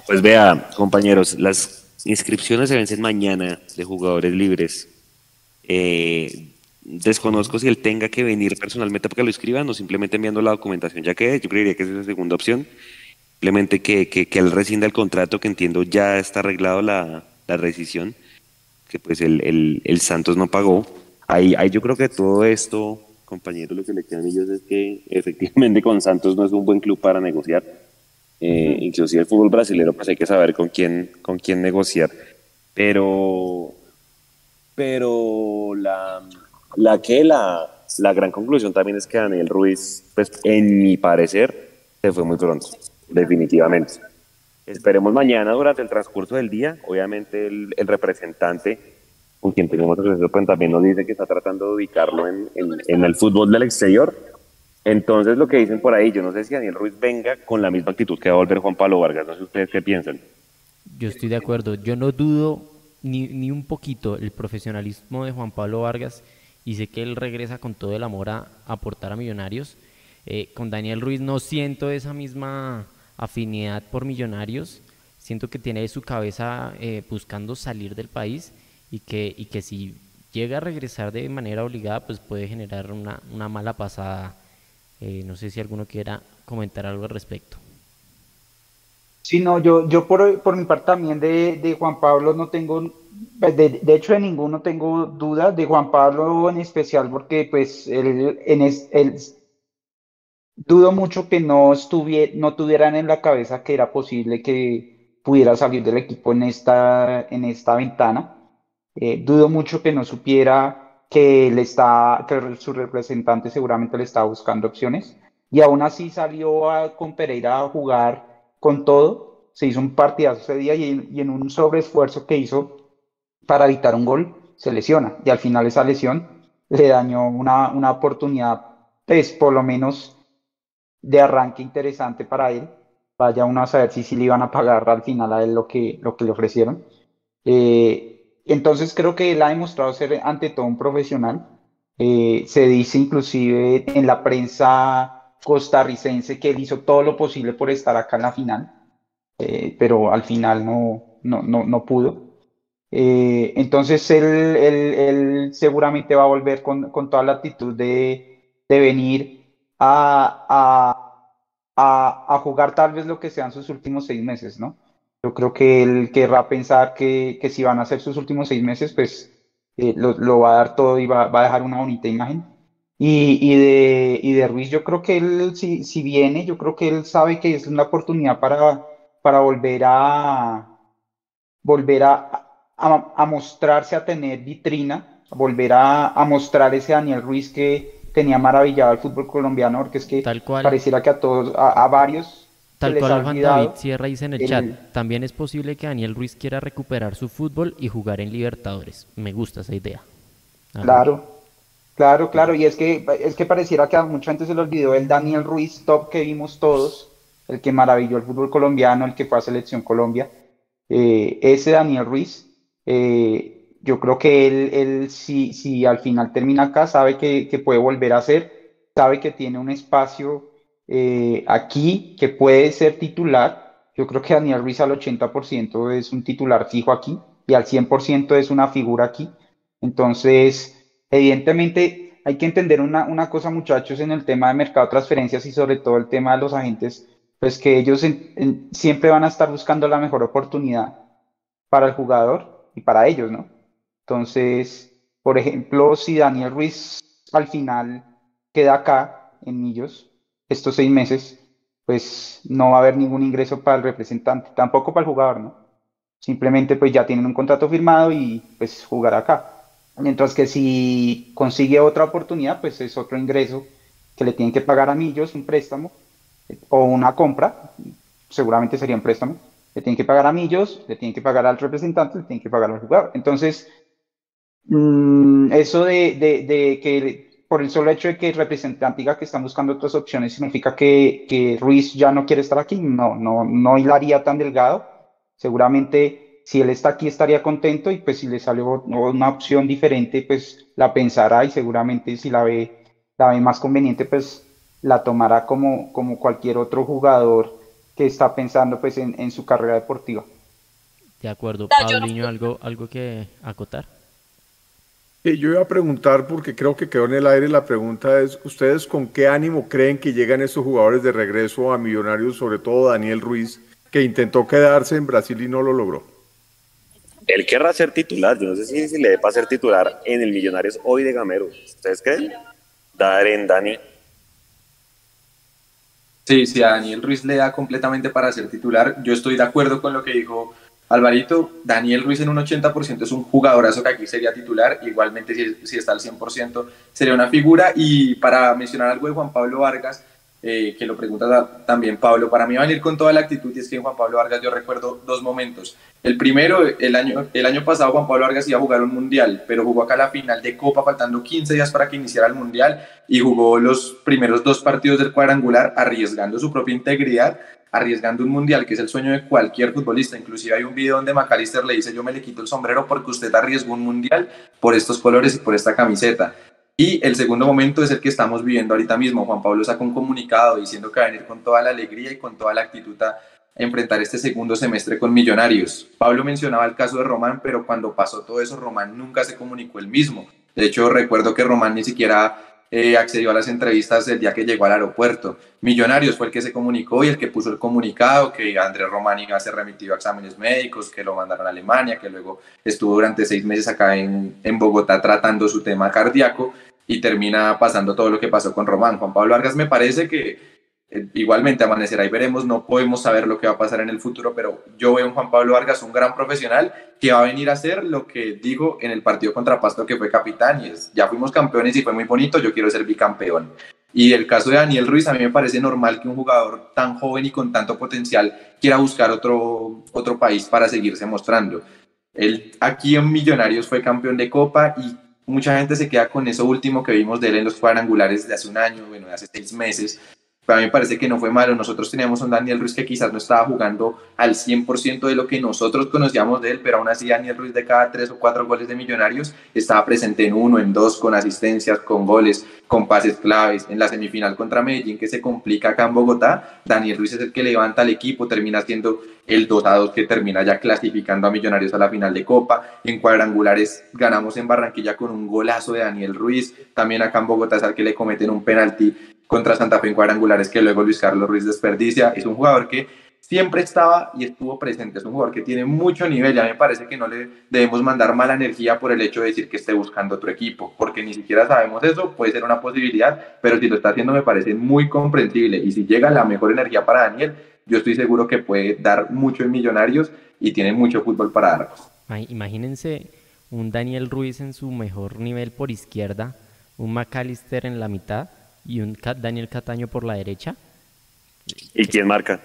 Pues vea, compañeros, las inscripciones se vencen mañana de jugadores libres. Eh, desconozco si él tenga que venir personalmente para que lo escriban o simplemente enviando la documentación, ya que yo creería que esa es la segunda opción. Simplemente que, que, que él rescinda el contrato, que entiendo ya está arreglado la, la rescisión, que pues el, el, Santos no pagó. Ahí, ahí yo creo que todo esto, compañeros, lo que le queda a ellos es que efectivamente con Santos no es un buen club para negociar. Eh, inclusive el fútbol brasileño pues hay que saber con quién, con quién negociar. Pero, pero la, la que la, la gran conclusión también es que Daniel Ruiz, pues en mi parecer, se fue muy pronto definitivamente. Esperemos mañana durante el transcurso del día. Obviamente el, representante con quien tenemos el pues también nos dice que está tratando de ubicarlo en, en, el fútbol del exterior. Entonces lo que dicen por ahí, yo no sé si Daniel Ruiz venga con la misma actitud que va a volver Juan Pablo Vargas. No sé ustedes qué piensan. Yo estoy de acuerdo. Yo no dudo ni, ni un poquito el profesionalismo de Juan Pablo Vargas y sé que él regresa con todo el amor a, aportar a Millonarios. Eh, con Daniel Ruiz no siento esa misma afinidad por millonarios, siento que tiene su cabeza eh, buscando salir del país y que, y que si llega a regresar de manera obligada, pues puede generar una, una mala pasada. Eh, no sé si alguno quiera comentar algo al respecto. Sí, no, yo, yo por, por mi parte también de, de Juan Pablo no tengo, pues, de, de, hecho de ninguno tengo dudas, de Juan Pablo en especial porque pues él, en es, él dudo mucho que no, no tuvieran en la cabeza que era posible que pudiera salir del equipo en esta, en esta ventana. Eh, dudo mucho que no supiera que, él está, que su representante seguramente le estaba buscando opciones. Y aún así salió con Pereira a jugar con todo. Se hizo un partidazo ese día y, y en un sobreesfuerzo que hizo para evitar un gol, se lesiona. Y al final esa lesión le dañó una, una oportunidad, pues por lo menos de arranque interesante para él. Vaya uno a saber si, si le iban a pagar al final a él lo que, lo que le ofrecieron. Eh, entonces creo que él ha demostrado ser ante todo un profesional. Eh, se dice inclusive en la prensa costarricense que él hizo todo lo posible por estar acá en la final, eh, pero al final no, no, no, no pudo. entonces él, él, él, seguramente va a volver con, con toda la actitud de, de venir a, a, a, jugar tal vez lo que sean sus últimos seis meses, ¿no? Yo creo que él querrá pensar que, que si van a ser sus últimos seis meses, pues eh, lo, lo, va a dar todo y va, va, a dejar una bonita imagen. Y, y, de, y de Ruiz, yo creo que él, si, si viene, yo creo que él sabe que es una oportunidad para, para volver a volver a, a, a mostrarse, a tener vitrina, volver a, a mostrar ese Daniel Ruiz que, tenía maravillado el fútbol colombiano, porque es que pareciera que a todos, a, varios. Tal cual Juan David Sierra dice en el, chat, también es posible que Daniel Ruiz quiera recuperar su fútbol y jugar en Libertadores. Me gusta esa idea. Claro, claro, claro. Y es que, es que pareciera que a mucha gente se le olvidó el Daniel Ruiz top que vimos todos, el que maravilló el fútbol colombiano, el que fue a Selección Colombia. Eh, ese Daniel Ruiz, eh, yo creo que él, él si, si al final termina acá, sabe que, que, puede volver a ser, sabe que tiene un espacio eh, aquí que puede ser titular. Yo creo que Daniel Ruiz al 80% es un titular fijo aquí y al 100% es una figura aquí. Entonces, evidentemente hay que entender una, una cosa, muchachos, en el tema de mercado transferencias y sobre todo el tema de los agentes, pues que ellos siempre van a estar buscando la mejor oportunidad para el jugador y para ellos, ¿no? Entonces, por ejemplo, si Daniel Ruiz al final queda acá en Millos estos seis meses, pues no va a haber ningún ingreso para el representante, tampoco para el jugador, ¿no? Simplemente pues ya tienen un contrato firmado y pues jugar acá. Mientras que si consigue otra oportunidad, pues es otro ingreso que le tienen que pagar a Millos, un préstamo o una compra, seguramente sería un préstamo, le tienen que pagar a Millos, le tienen que pagar al representante, le tienen que pagar al jugador. Entonces, mm, eso de, de, que por el solo hecho de que el representante diga que están buscando otras opciones significa que, que Ruiz ya no quiere estar aquí, no, no, no hilaría tan delgado. Seguramente si él está aquí estaría contento y pues si le salió una opción diferente, pues la pensará y seguramente si la ve, la ve más conveniente, pues la tomará como, como cualquier otro jugador que está pensando pues en, su carrera deportiva. De acuerdo, Paulinho, ¿algo, algo que acotar? Yo iba a preguntar, porque creo que quedó en el aire, la pregunta es, ¿ustedes con qué ánimo creen que llegan estos jugadores de regreso a Millonarios, sobre todo Daniel Ruiz, que intentó quedarse en Brasil y no lo logró? él querrá ser titular. Yo no sé si, le dé para ser titular en el Millonarios hoy de Gamero. ¿Ustedes creen? Daren, Dani. Sí, sí, a Daniel Ruiz le da completamente para ser titular. Yo estoy de acuerdo con lo que dijo Alvarito. Daniel Ruiz en un 80% es un jugadorazo que aquí sería titular. Igualmente, si, si está al 100%, sería una figura. Y para mencionar algo de Juan Pablo Vargas, eh, que lo pregunta también Pablo. Para mí va a venir con toda la actitud y es que en Juan Pablo Vargas yo recuerdo dos momentos. El primero, el año, el año pasado Juan Pablo Vargas iba a jugar un mundial, pero jugó acá la final de Copa faltando 15 días para que iniciara el mundial y jugó los primeros dos partidos del cuadrangular arriesgando su propia integridad arriesgando un mundial, que es el sueño de cualquier futbolista. Inclusive hay un video donde McAllister le dice, yo me le quito el sombrero porque usted arriesgó un mundial por estos colores y por esta camiseta. Y el segundo momento es el que estamos viviendo ahorita mismo. Juan Pablo sacó un comunicado diciendo que va a venir con toda la alegría y con toda la actitud a enfrentar este segundo semestre con Millonarios. Pablo mencionaba el caso de Román, pero cuando pasó todo eso, Román nunca se comunicó el mismo. De hecho, recuerdo que Román ni siquiera eh, accedió a las entrevistas el día que llegó al aeropuerto. Millonarios fue el que se comunicó y el que puso el comunicado que Andrés Román iba a ser remitido a exámenes médicos, que lo mandaron a Alemania, que luego estuvo durante seis meses acá en, en Bogotá tratando su tema cardíaco y termina pasando todo lo que pasó con Román. Juan Pablo Vargas me parece que eh, igualmente amanecerá y veremos, no podemos saber lo que va a pasar en el futuro, pero yo veo en Juan Pablo Vargas un gran profesional que va a venir a hacer lo que dijo en el partido contra Pasto que fue capitán y es, ya fuimos campeones y fue muy bonito, yo quiero ser bicampeón. Y el caso de Daniel Ruiz, a mí me parece normal que un jugador tan joven y con tanto potencial quiera buscar otro, otro país para seguirse mostrando. Él aquí en Millonarios fue campeón de Copa y mucha gente se queda con eso último que vimos de él en los cuadrangulares de hace un año, bueno, de hace seis meses. Para mí me parece que no fue malo. Nosotros teníamos un Daniel Ruiz que quizás no estaba jugando al 100% de lo que nosotros conocíamos de él, pero aún así Daniel Ruiz de cada tres o cuatro goles de Millonarios estaba presente en uno, en dos, con asistencias, con goles, con pases claves. En la semifinal contra Medellín, que se complica acá en Bogotá, Daniel Ruiz es el que levanta al equipo, termina siendo el 2 a 2 que termina ya clasificando a Millonarios a la final de Copa. En cuadrangulares ganamos en Barranquilla con un golazo de Daniel Ruiz. También acá en Bogotá es al que le cometen un penalti contra Santa Fe en cuadrangulares que luego Luis Carlos Ruiz desperdicia. Es un jugador que siempre estaba y estuvo presente. Es un jugador que tiene mucho nivel. Ya me parece que no le debemos mandar mala energía por el hecho de decir que esté buscando otro equipo, porque ni siquiera sabemos eso. Puede ser una posibilidad, pero si lo está haciendo me parece muy comprensible. Y si llega la mejor energía para Daniel, yo estoy seguro que puede dar mucho en Millonarios y tiene mucho fútbol para dar. Imagínense un Daniel Ruiz en su mejor nivel por izquierda, un McAllister en la mitad y un Daniel Cataño por la derecha. ¿Y quién marca?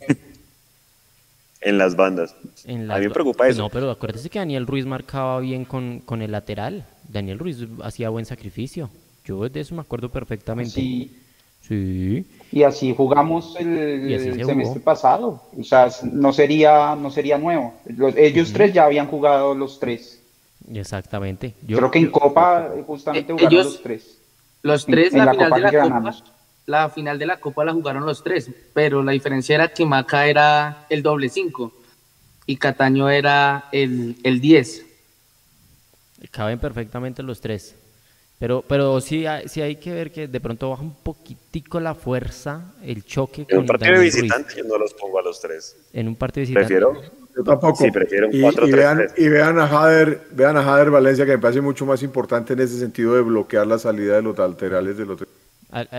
<laughs> en las bandas. a mí me preocupa eso. No, pero acuérdese que Daniel Ruiz marcaba bien con, con el lateral. Daniel Ruiz hacía buen sacrificio. Yo de eso me acuerdo perfectamente. Sí. Sí. Y así jugamos el, semestre pasado. O sea, no sería, no sería nuevo. ellos tres ya habían jugado los tres. Exactamente. Yo creo que en Copa justamente jugaron los tres. Los tres, la, final de la Copa, la final de la Copa la jugaron los tres, pero la diferencia era que Maca era el doble cinco y Cataño era el, el diez. Caben perfectamente los tres. Pero, pero sí, hay, sí hay que ver que de pronto baja un poquitico la fuerza, el choque. En un partido de visitante yo no los pongo a los tres. En un partido de visitante. Prefiero. Yo tampoco. Sí, prefiero un 4 y, y, vean, y vean a Jader, vean a Jader Valencia que me parece mucho más importante en ese sentido de bloquear la salida de los laterales de los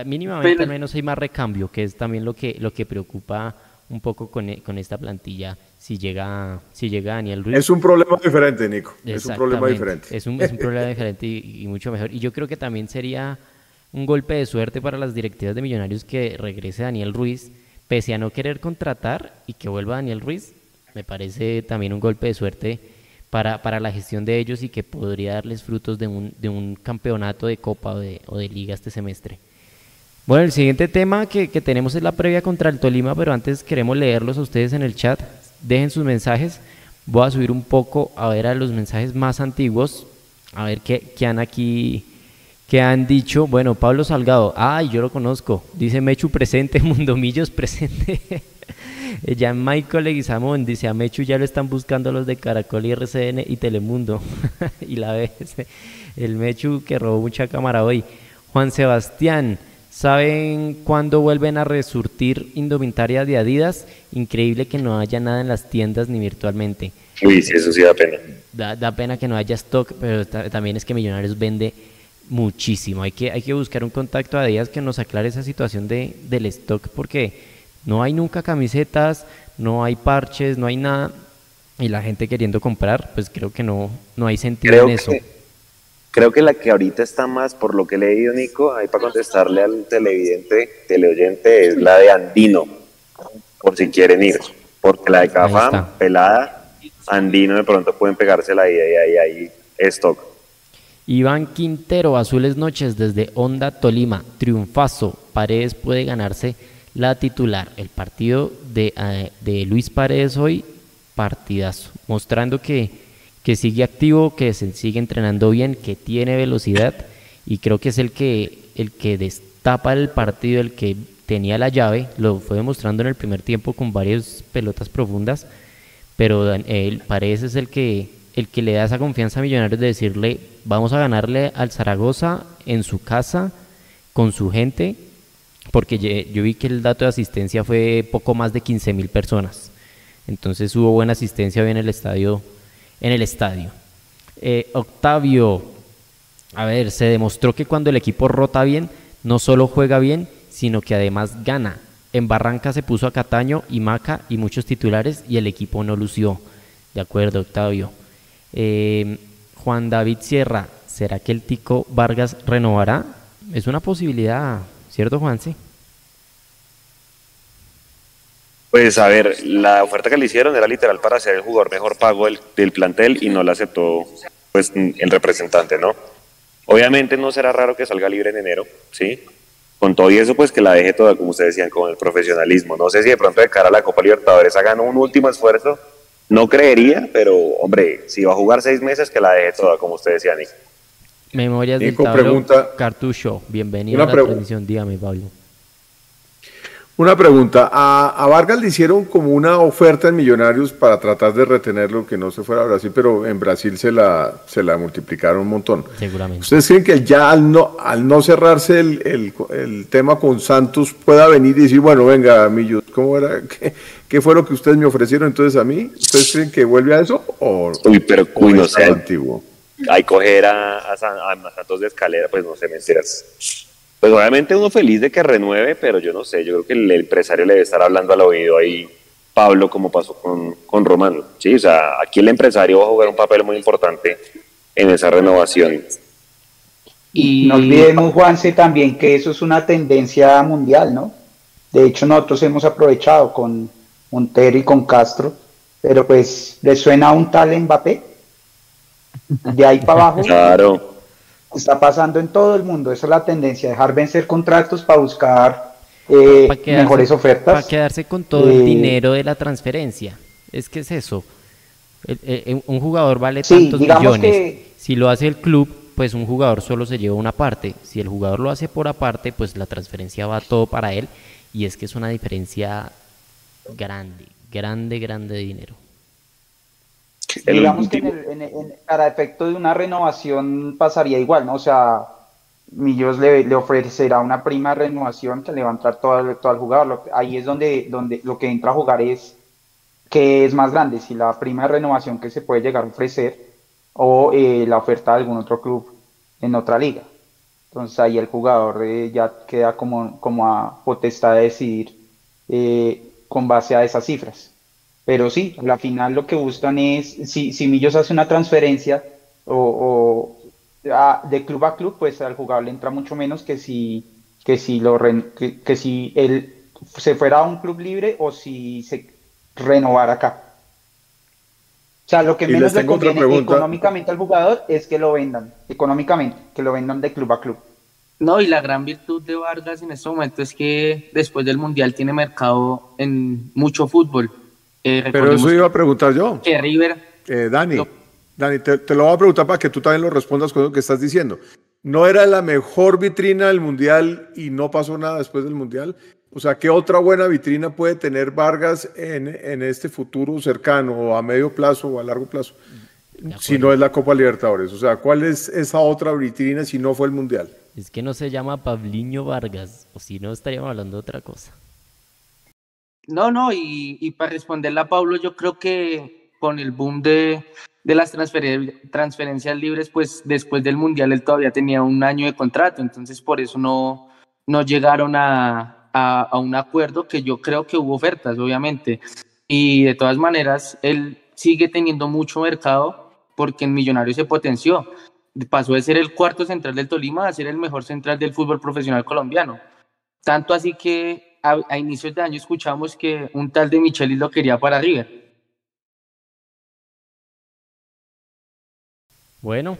mínimamente al menos hay más recambio, que es también lo que, lo que preocupa un poco con, e, con esta plantilla si llega, si llega Daniel Ruiz. Es un problema diferente, Nico. Es un problema diferente. Es un, es un problema diferente y, mucho mejor. Y yo creo que también sería un golpe de suerte para las directivas de Millonarios que regrese Daniel Ruiz, pese a no querer contratar y que vuelva Daniel Ruiz. Me parece también un golpe de suerte para, para la gestión de ellos y que podría darles frutos de un, de un campeonato de Copa o de, o de Liga este semestre. Bueno, el siguiente tema que, que, tenemos es la previa contra el Tolima, pero antes queremos leerlos a ustedes en el chat. Dejen sus mensajes. Voy a subir un poco a ver a los mensajes más antiguos, a ver qué, qué han aquí, qué han dicho. Bueno, Pablo Salgado, ay, yo lo conozco. Dice Mechu presente, <laughs> Mundomillos presente. Ya Michael Leguizamón dice, a Mechu ya lo están buscando los de Caracol y RCN y Telemundo. <laughs> y la vez, el Mechu que robó mucha cámara hoy. Juan Sebastián. ¿Saben cuándo vuelven a resurtir indumentaria de Adidas? Increíble que no haya nada en las tiendas ni virtualmente. Uy, sí, eso sí da pena. Da, pena que no haya stock, pero también es que Millonarios vende muchísimo. Hay que, hay que buscar un contacto a Adidas que nos aclare esa situación de, del stock porque no hay nunca camisetas, no hay parches, no hay nada. Y la gente queriendo comprar, pues creo que no, no hay sentido en eso. Creo que la que ahorita está más, por lo que he leído, Nico, ahí para contestarle al televidente, teleoyente, es la de Andino, por si quieren ir. Porque la de Cafam, pelada, Andino de pronto pueden pegársela ahí, ahí, ahí, ahí, stock. Iván Quintero, Azules Noches desde Honda Tolima, triunfazo, Paredes puede ganarse la titular. El partido de, eh, de Luis Paredes hoy, partidazo, mostrando que que sigue activo, que se sigue entrenando bien, que tiene velocidad y creo que es el que, el que destapa el partido, el que tenía la llave, lo fue demostrando en el primer tiempo con varias pelotas profundas, pero él parece es el que, el que le da esa confianza a Millonarios de decirle, vamos a ganarle al Zaragoza en su casa, con su gente, porque yo vi que el dato de asistencia fue poco más de 15 mil personas, entonces hubo buena asistencia hoy en el estadio en el estadio. Eh, Octavio, a ver, se demostró que cuando el equipo rota bien, no solo juega bien, sino que además gana. En Barranca se puso a Cataño y Maca y muchos titulares y el equipo no lució. De acuerdo, Octavio. Eh, Juan David Sierra, ¿será que el Tico Vargas renovará? Es una posibilidad, ¿cierto, Juan? Sí. Pues a ver, la oferta que le hicieron era literal para ser el jugador mejor pago del, plantel y no la aceptó pues el representante, ¿no? Obviamente no será raro que salga libre en enero, ¿sí? Con todo y eso, pues que la deje toda, como ustedes decían, con el profesionalismo. No sé si de pronto de cara a la Copa Libertadores hagan un último esfuerzo, no creería, pero hombre, si va a jugar seis meses, que la deje toda, como ustedes decían. Memorias del pregunta, Cartucho, bienvenido a la transmisión, dígame Pablo. Una pregunta, a, Vargas le hicieron como una oferta en Millonarios para tratar de retenerlo, que no se fuera a Brasil, pero en Brasil se la, se la multiplicaron un montón. Seguramente. ¿Ustedes creen que ya al no, al no cerrarse el, el, tema con Santos pueda venir y decir, bueno, venga, Millos, ¿cómo era? <laughs> ¿Qué, ¿Qué, fue lo que ustedes me ofrecieron entonces a mí? ¿Ustedes creen que vuelve a eso? O, Uy, pero cuy, no sé. Antiguo? Hay coger a, a, a Santos de escalera, pues no sé, mentiras. Pues obviamente uno feliz de que renueve, pero yo no sé, yo creo que el empresario le debe estar hablando al oído ahí, Pablo, como pasó con, con Romano. Sí, o sea, aquí el empresario va a jugar un papel muy importante en esa renovación. Y no olvidemos, Juanse, también que eso es una tendencia mundial, ¿no? De hecho, nosotros hemos aprovechado con Montero y con Castro, pero pues, ¿le suena un tal Mbappé? De ahí para abajo. Claro está pasando en todo el mundo. Esa es la tendencia, dejar vencer contratos para buscar eh, mejores ofertas. Para quedarse con todo el eh, dinero de la transferencia. Es que es eso. un jugador vale tantos millones. Si lo hace el club, pues un jugador solo se lleva una parte. Si el jugador lo hace por aparte, pues la transferencia va todo para él. Y es que es una diferencia grande, grande, grande de dinero. Digamos que para efecto de una renovación pasaría igual, ¿no? O sea, Millos le, le ofrecerá una prima renovación que le va a entrar todo, todo al jugador. ahí es donde, donde lo que entra a jugar es que es más grande, si la prima de renovación que se puede llegar a ofrecer o eh, la oferta de algún otro club en otra liga. Entonces ahí el jugador eh, ya queda como, como a potestad de decidir eh, con base a esas cifras. Pero sí, al final lo que buscan es, si, si Millos hace una transferencia o, de club a club, pues al jugador le entra mucho menos que si, que si, lo, que, si él se fuera a un club libre o si se renovara acá. O sea, lo que menos le conviene económicamente al jugador es que lo vendan, económicamente, que lo vendan de club a club. No, y la gran virtud de Vargas en este momento es que después del Mundial tiene mercado en mucho fútbol. Eh, Pero eso iba a preguntar yo. Que River. Eh, Dani, Dani te, lo voy a preguntar para que tú también lo respondas con lo que estás diciendo. ¿No era la mejor vitrina del Mundial y no pasó nada después del Mundial? O sea, ¿qué otra buena vitrina puede tener Vargas en, en este futuro cercano o a medio plazo o a largo plazo? Si no es la Copa Libertadores. O sea, ¿cuál es esa otra vitrina si no fue el Mundial? Es que no se llama Pabliño Vargas, o si no estaríamos hablando de otra cosa. No, no, y, para responderle a Pablo, yo creo que con el boom de, de las transferencias libres, pues después del Mundial él todavía tenía un año de contrato, entonces por eso no, no llegaron a, a, un acuerdo que yo creo que hubo ofertas, obviamente. Y de todas maneras, él sigue teniendo mucho mercado porque en Millonarios se potenció. Pasó de ser el cuarto central del Tolima a ser el mejor central del fútbol profesional colombiano. Tanto así que a, inicios de año escuchamos que un tal de Michelis lo quería para River. Bueno,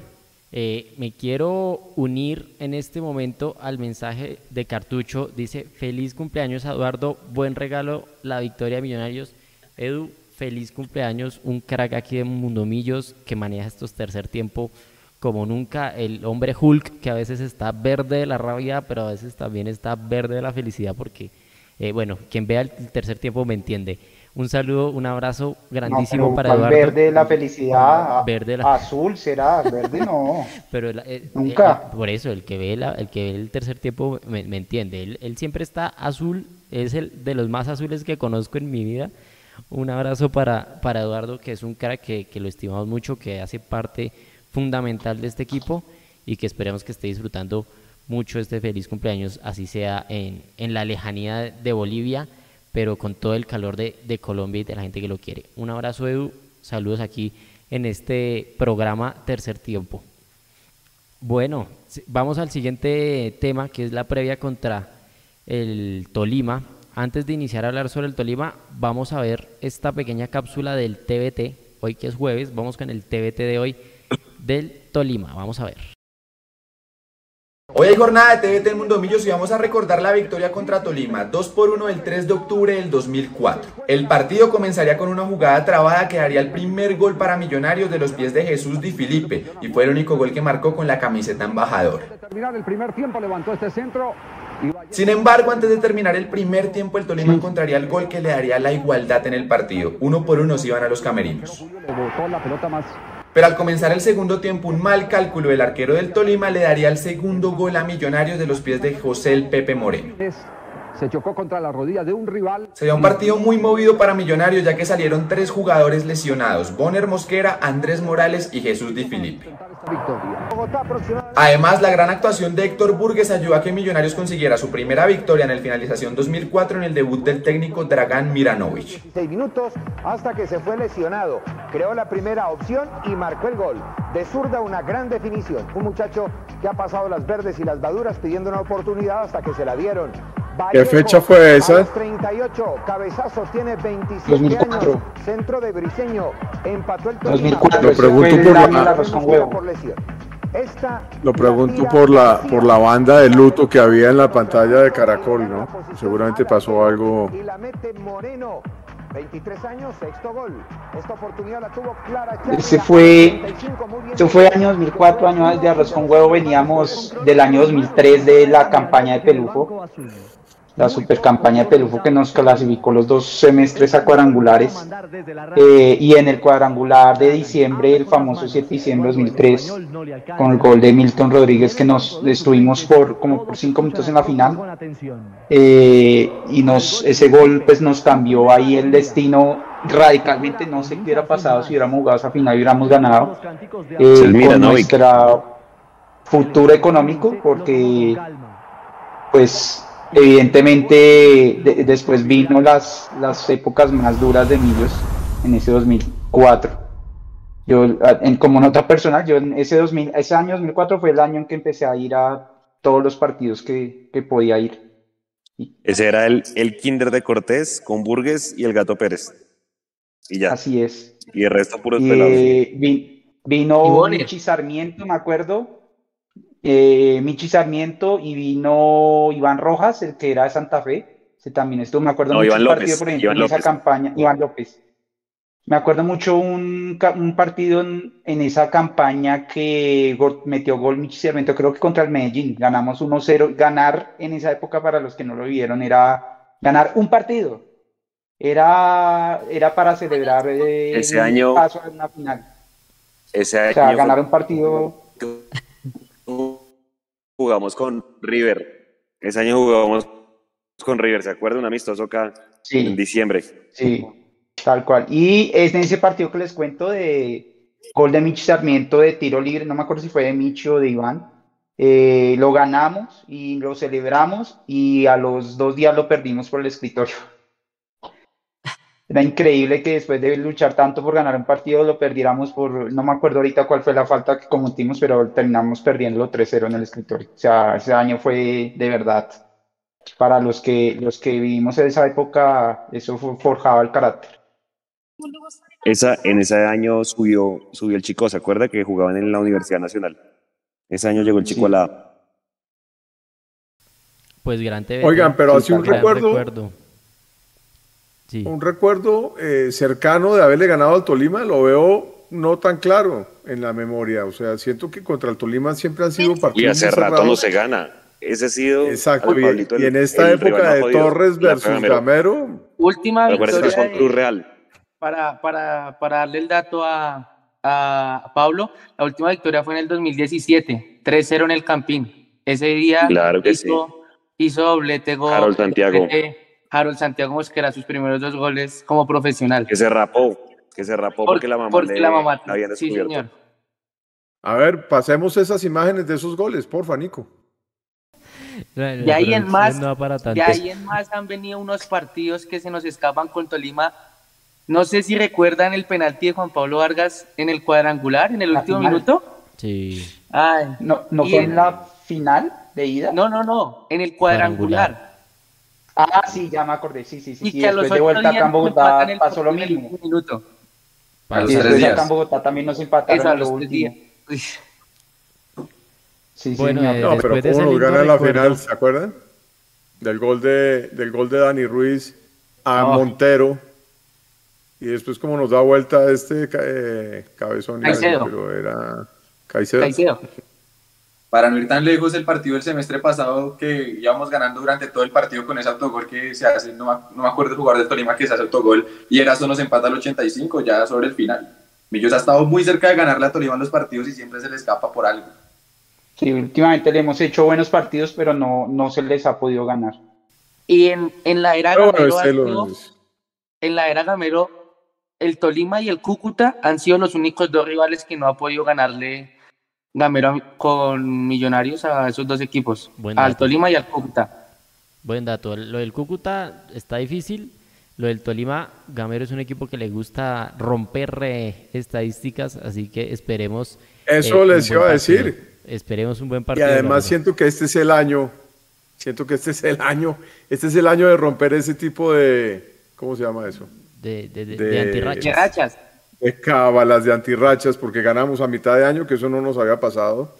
eh, me quiero unir en este momento al mensaje de Cartucho. Dice, feliz cumpleaños Eduardo, buen regalo, la victoria de Millonarios. Edu, feliz cumpleaños, un crack aquí de Mundomillos que maneja estos tercer tiempo como nunca. El hombre Hulk que a veces está verde de la rabia, pero a veces también está verde de la felicidad porque, eh, bueno, quien vea el tercer tiempo me entiende. Un saludo, un abrazo grandísimo para Eduardo. Verde la felicidad. Verde Azul será, verde no. <laughs> Pero eh, Nunca. por eso, el que ve el que ve el tercer tiempo me, entiende. Él, siempre está azul, es el de los más azules que conozco en mi vida. Un abrazo para, para Eduardo, que es un cara que, lo estimamos mucho, que hace parte fundamental de este equipo y que esperemos que esté disfrutando mucho este feliz cumpleaños, así sea en, en la lejanía de Bolivia pero con todo el calor de, Colombia y de la gente que lo quiere. Un abrazo, Edu. Saludos aquí en este programa Tercer Tiempo. Bueno, vamos al siguiente tema, que es la previa contra el Tolima. Antes de iniciar a hablar sobre el Tolima, vamos a ver esta pequeña cápsula del TBT. Hoy que es jueves, vamos con el TBT de hoy del Tolima. Vamos a ver. Hoy hay jornada de TVT en Mundo Millos y vamos a recordar la victoria contra Tolima, 2 por 1 el 3 de octubre del 2004. El partido comenzaría con una jugada trabada que daría el primer gol para Millonarios de los pies de Jesús Di Filipe y fue el único gol que marcó con la camiseta embajador. Sin embargo, antes de terminar el primer tiempo, el Tolima encontraría el gol que le daría la igualdad en el partido. Uno por uno se iban a los camerinos. Pero al comenzar el segundo tiempo, un mal cálculo del arquero del Tolima le daría el segundo gol a Millonarios de los pies de José el Pepe Moreno se chocó contra la rodilla de un rival. Sería un partido muy movido para Millonarios ya que salieron tres jugadores lesionados, Bonner Mosquera, Andrés Morales y Jesús Di Filipe. Además, la gran actuación de Héctor Burgues ayudó a que Millonarios consiguiera su primera victoria en el finalización 2004 en el debut del técnico Dragan Miranovic. minutos hasta que se fue lesionado. Creó la primera opción y marcó el gol. De zurda una gran definición. Un muchacho que ha pasado las verdes y las maduras pidiendo una oportunidad hasta que se la dieron. ¿Qué fecha fue esa? 38, cabezazo tiene 27 años, centro de Briseño, empató el 2004. Lo pregunto por la, lo pregunto por la por la banda de luto que había en la pantalla de Caracol, ¿no? Seguramente pasó algo. Y la mete Moreno. 23 años, sexto gol. Esta oportunidad la tuvo clara. Ese fue, ese fue año 2004, año de arroz con huevo. Veníamos del año 2003 de la campaña de Pelufo la super campaña de Pelufo que nos clasificó los dos semestres a cuadrangulares eh, y en el cuadrangular de diciembre, el famoso 7 de diciembre de 2003, con el gol de Milton Rodríguez que nos estuvimos por como por 5 minutos en la final eh, y nos ese gol pues nos cambió ahí el destino radicalmente, no sé qué hubiera pasado si hubiéramos jugado esa final y hubiéramos ganado eh, con nuestra futuro económico, porque pues evidentemente después vino las, las épocas más duras de Millos en ese 2004. Yo, en, como nota personal, yo en ese, 2000, ese año 2004 fue el año en que empecé a ir a todos los partidos que, que podía ir. Ese era el, el Kinder de Cortés con Burgues y el Gato Pérez. Y ya. Así es. Y el resto puros pelados. vino Michi Sarmiento, me acuerdo. Eh, Michi Sarmiento y vino Iván Rojas, el que era de Santa Fe. Se también estuvo, me acuerdo mucho Iván partido, por ejemplo, en esa campaña. Iván López. Me acuerdo mucho un, un partido en, en, esa campaña que metió gol Michi Sarmiento, creo que contra el Medellín. Ganamos 1-0. Ganar en esa época, para los que no lo vieron, era ganar un partido era, era para celebrar eh, ese año, paso a una final. Ese año o sea, ganar un partido. Jugamos con River. Ese año jugamos con River, ¿se acuerda? Un amistoso acá en diciembre. Sí, tal cual. Y es en ese partido que les cuento de gol de Mich Sarmiento de tiro libre, no me acuerdo si fue de Mich o de Iván. Eh, lo ganamos y lo celebramos y a los dos días lo perdimos por el escritorio. Era increíble que después de luchar tanto por ganar un partido lo perdiéramos por, no me acuerdo ahorita cuál fue la falta que cometimos, pero terminamos perdiendo 3-0 en el escritorio. O sea, ese año fue de verdad. Para los que, los que vivimos en esa época, eso forjaba el carácter. Esa, en ese año subió, subió el chico, ¿se acuerda que jugaban en la Universidad Nacional? Ese año llegó el chico a la... Pues grande. Oigan, pero así un recuerdo un recuerdo eh, cercano de haberle ganado al Tolima, lo veo no tan claro en la memoria. O sea, siento que contra el Tolima siempre han sido partidos. Y hace rato no se gana. Ese ha sido. Exacto. Y, en esta época de Torres versus Gamero. Última victoria. Cruz Real. Para, para, para darle el dato a, a Pablo, la última victoria fue en el 2017, 3-0 en el Campín. Ese día claro que hizo, sí. hizo doblete gol. Santiago. Harold Santiago Mosquera sus primeros dos goles como profesional. Que se rapó, que se rapó porque, la mamá porque la mamá, había descubierto. Sí, señor. A ver, pasemos esas imágenes de esos goles, porfa, Nico. Y ahí en más, y ahí en más han venido unos partidos que se nos escapan con Tolima. No sé si recuerdan el penalti de Juan Pablo Vargas en el cuadrangular, en el último minuto. Sí. Ay, no, no fue en la final de ida. No, no, no, en el cuadrangular. Ah, sí, ya me acordé, sí, sí, sí. Y después de vuelta acá en Bogotá pasó lo mismo. Minuto. y después acá en Bogotá también nos empataron a lo último. Sí, bueno, sí, no, pero cómo nos gana la final, ¿se acuerdan? Del gol de, del gol de Dani Ruiz a Montero. Y después como nos da vuelta este eh, cabezón. Caicedo. Pero era Caicedo. Caicedo para no ir tan lejos, el partido del semestre pasado que íbamos ganando durante todo el partido con ese autogol que se hace, no, no me acuerdo el jugador del Tolima que se hace autogol, y Eraso nos empata al 85 ya sobre el final. Millos ha estado muy cerca de ganarle a Tolima en los partidos y siempre se le escapa por algo. Sí, últimamente le hemos hecho buenos partidos, pero no, no se les ha podido ganar. Y en, en la era Gamero, en la era Gamero, el Tolima y el Cúcuta han sido los únicos dos rivales que no ha podido ganarle Gamero con Millonarios a esos dos equipos, al Tolima y al Cúcuta. Buen dato. Lo del Cúcuta está difícil. Lo del Tolima, Gamero es un equipo que le gusta romper eh, estadísticas, así que esperemos. Eso eh, les iba a decir. Esperemos un buen partido. Y además siento que este es el año, siento que este es el año, este es el año de romper ese tipo de, ¿cómo se llama eso? De, de, de, de antirrachas de cábalas, de antirrachas, porque ganamos a mitad de año, que eso no nos había pasado.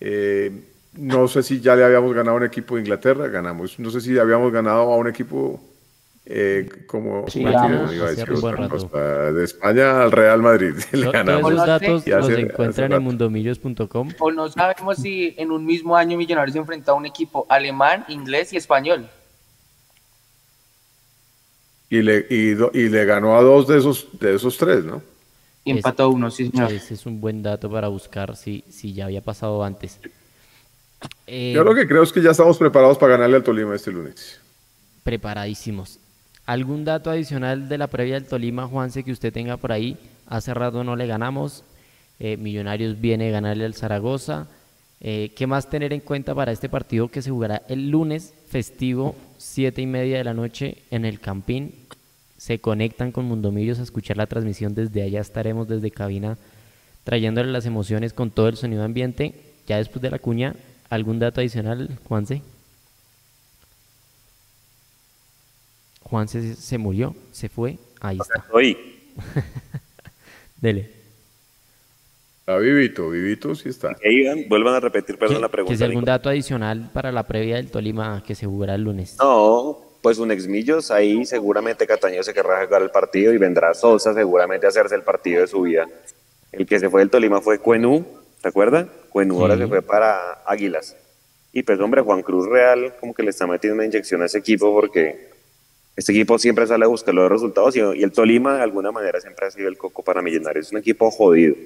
Eh, no sé si ya le habíamos ganado a un equipo de Inglaterra, ganamos. No sé si habíamos ganado a un equipo eh, como de España al Real Madrid. <laughs> Le ganamos. los datos los encuentran en mundomillos.com. O no sabemos si en un mismo año Millonarios se enfrentó a un equipo alemán, inglés y español. Y le, y, y le ganó a dos de esos, de esos tres, ¿no? Y empató uno, sí, señor. Ese es un buen dato para buscar si, si ya había pasado antes. Eh, Yo lo que creo es que ya estamos preparados para ganarle al Tolima este lunes. Preparadísimos. ¿Algún dato adicional de la previa del Tolima, Juanse, que usted tenga por ahí? Hace rato no le ganamos. Eh, Millonarios viene a ganarle al Zaragoza. Eh, ¿Qué más tener en cuenta para este partido que se jugará el lunes festivo, siete y media de la noche en el Campín? Se conectan con Mundomillos a escuchar la transmisión desde allá. Estaremos desde cabina trayéndole las emociones con todo el sonido ambiente. Ya después de la cuña, ¿algún dato adicional, Juanse? Juanse se murió, se fue, ahí está. <laughs> Dele. Está vivito, vivito sí está. vuelvan a repetir, perdón, la pregunta. ¿Que algún dato adicional para la previa del Tolima que se jugará el lunes? No, pues un exmillos, ahí seguramente Cataño se querrá jugar el partido y vendrá Sosa seguramente a hacerse el partido de su vida. El que se fue del Tolima fue Cuenú, ¿te acuerdas? Cuenú ahora se fue para Águilas. Y pues hombre, Juan Cruz Real como que le está metiendo una inyección a ese equipo porque este equipo siempre sale a buscar los resultados y, y el Tolima de alguna manera siempre ha sido el coco para Millonarios. Es un equipo jodido.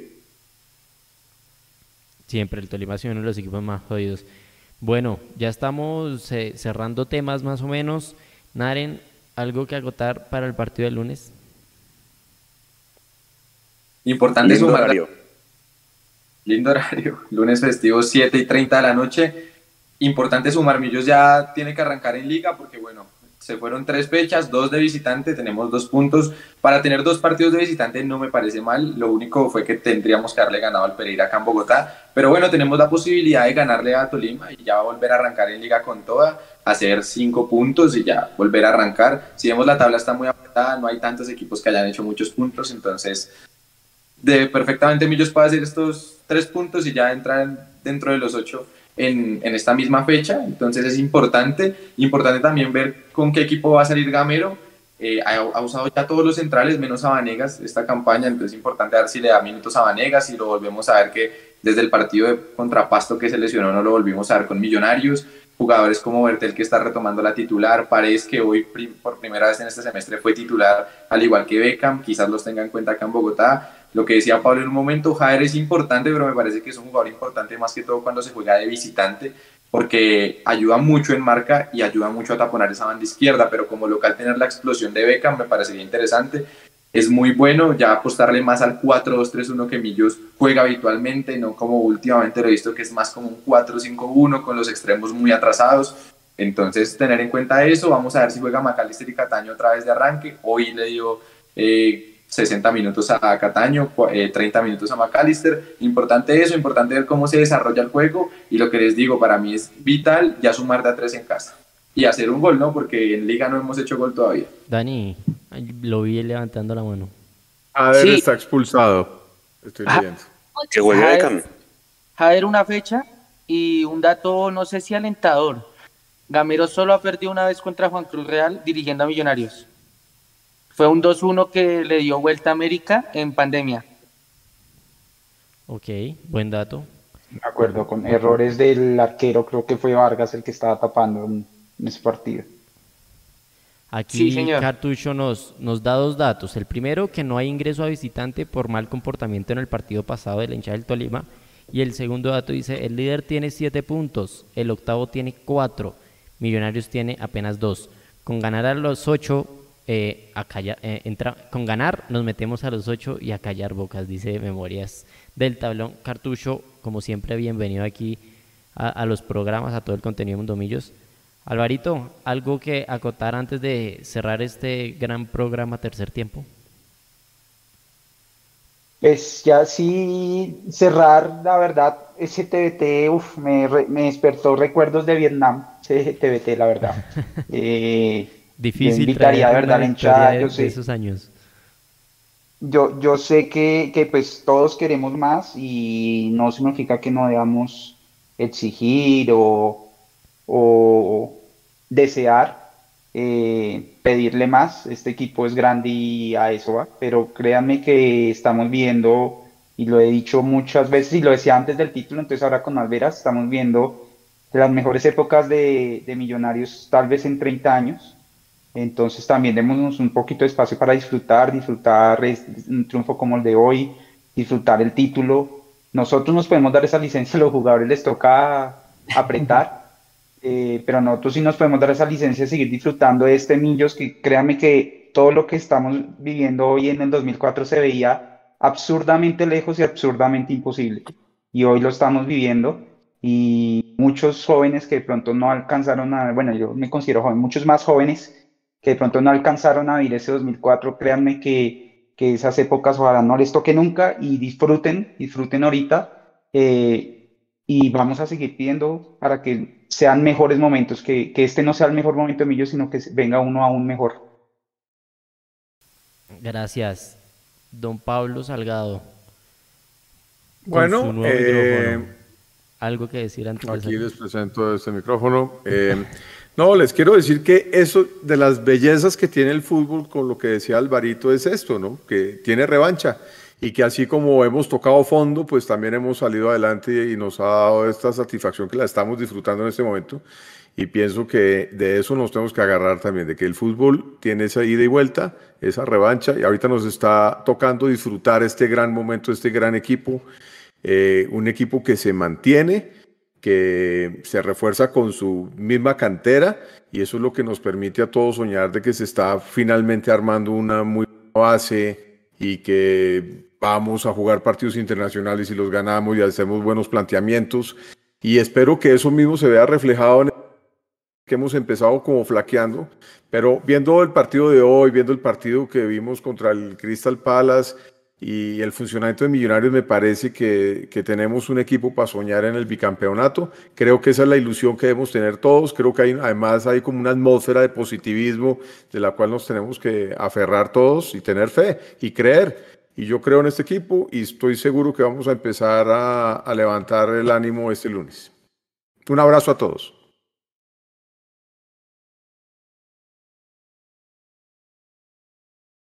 Siempre el Tolima ha sido uno de los equipos más jodidos. Bueno, ya estamos eh, cerrando temas más o menos. Naren, ¿algo que agotar para el partido del lunes? Importante Lindo Horario. Lindo horario. <laughs> Lunes festivo, 7 y 30 de la noche. Importante sumar. Millos ya tiene que arrancar en liga porque, bueno, se fueron tres fechas, dos de visitante, tenemos dos puntos. Para tener dos partidos de visitante no me parece mal, lo único fue que tendríamos que haberle ganado al Pereira acá en Bogotá, pero bueno, tenemos la posibilidad de ganarle a Tolima y ya volver a arrancar en liga con toda, hacer cinco puntos y ya volver a arrancar. Si vemos la tabla está muy apretada, no hay tantos equipos que hayan hecho muchos puntos, entonces de perfectamente Millos puede hacer estos tres puntos y ya entrar dentro de los ocho en, esta misma fecha, entonces es importante, importante también ver con qué equipo va a salir Gamero, eh, ha, usado ya todos los centrales menos a Vanegas esta campaña, entonces es importante ver si le da minutos a Vanegas y lo volvemos a ver que desde el partido de contrapasto que se lesionó no lo volvimos a ver con Millonarios, jugadores como Bertel que está retomando la titular, Paredes que hoy por primera vez en este semestre fue titular al igual que Beckham, quizás los tenga en cuenta acá en Bogotá, lo que decía Pablo en un momento, Jair es importante, pero me parece que es un jugador importante más que todo cuando se juega de visitante, porque ayuda mucho en marca y ayuda mucho a taponar esa banda izquierda, pero como local tener la explosión de Beckham me parecería interesante. Es muy bueno ya apostarle más al 4-2-3-1 que Millos juega habitualmente, no como últimamente lo he visto que es más como un 4-5-1 con los extremos muy atrasados. Entonces, tener en cuenta eso, vamos a ver si juega Macalister y Cataño otra vez de arranque. Hoy le dio eh, 60 minutos a Cataño, 30 eh, minutos a McAllister. Importante eso, importante ver cómo se desarrolla el juego y lo que les digo, para mí es vital ya sumar de a tres en casa y hacer un gol, ¿no? Porque en liga no hemos hecho gol todavía. Dani, lo vi levantando la mano. A ver, está expulsado. Estoy ah, viendo. Que juegue Javier, una fecha y un dato, no sé si alentador. Gamero solo ha perdido una vez contra Juan Cruz Real dirigiendo a Millonarios. Fue un 2-1 que le dio vuelta a América en pandemia. Ok, buen dato. De acuerdo, con errores del arquero, creo que fue Vargas el que estaba tapando en, ese partido. Aquí Cartucho nos, nos da dos datos. El primero, que no hay ingreso a visitante por mal comportamiento en el partido pasado de la hinchada del Tolima. Y el segundo dato dice, el líder tiene siete puntos, el octavo tiene cuatro, Millonarios tiene apenas dos. Con ganar a los ocho eh, a callar, eh, entra, con ganar nos metemos a los ocho y a callar bocas, dice Memorias del Tablón Cartucho. Como siempre, bienvenido aquí a, los programas, a todo el contenido de Mundomillos. Alvarito, ¿algo que acotar antes de cerrar este gran programa tercer tiempo? Pues ya sí, cerrar, la verdad, ese TBT uf, me, me despertó recuerdos de Vietnam, ese TBT, la verdad. <laughs> eh, Difícil. invitaría, verdad, la yo sé. esos años. Yo, yo sé que, que, pues todos queremos más y no significa que no debamos exigir o, o desear eh, pedirle más. Este equipo es grande y a eso va, pero créanme que estamos viendo, y lo he dicho muchas veces y lo decía antes del título, entonces ahora con Alveras estamos viendo las mejores épocas de, de Millonarios tal vez en 30 años entonces también démonos un poquito de espacio para disfrutar, disfrutar un triunfo como el de hoy, disfrutar el título. Nosotros nos podemos dar esa licencia, <laughs> a los jugadores les toca apretar, eh, pero nosotros sí nos podemos dar esa licencia de seguir disfrutando de este Millos, que créanme que todo lo que estamos viviendo hoy en el 2004 se veía absurdamente lejos y absurdamente imposible. Y hoy lo estamos viviendo. y muchos jóvenes que de pronto no alcanzaron a, bueno, yo me considero joven, muchos más jóvenes que de pronto no alcanzaron a vivir ese 2004, créanme que, que esas épocas ojalá no les toque nunca y disfruten, disfruten ahorita eh, y vamos a seguir pidiendo para que sean mejores momentos, que, que este no sea el mejor momento de Millos, sino que venga uno aún mejor. Gracias, don Pablo Salgado. Bueno, eh, algo que decir antes. Aquí les presento este micrófono. Eh, <laughs> no, les quiero decir que eso de las bellezas que tiene el fútbol, con lo que decía Alvarito, es esto, ¿no? Que tiene revancha y que así como hemos tocado fondo, pues también hemos salido adelante y nos ha dado esta satisfacción que la estamos disfrutando en este momento. Y pienso que de eso nos tenemos que agarrar también, de que el fútbol tiene esa ida y vuelta, esa revancha, y ahorita nos está tocando disfrutar este gran momento, este gran equipo eh, un equipo que se mantiene, que se refuerza con su misma cantera y eso es lo que nos permite a todos soñar de que se está finalmente armando una muy buena base y que vamos a jugar partidos internacionales y los ganamos y hacemos buenos planteamientos. Y espero que eso mismo se vea reflejado en que hemos empezado como flaqueando, pero viendo el partido de hoy, viendo el partido que vimos contra el Crystal Palace y el funcionamiento de Millonarios me parece que, que, tenemos un equipo para soñar en el bicampeonato. Creo que esa es la ilusión que debemos tener todos. Creo que además hay como una atmósfera de positivismo de la cual nos tenemos que aferrar todos y tener fe y creer. Y yo creo en este equipo y estoy seguro que vamos a empezar a, a levantar el ánimo este lunes. Un abrazo a todos.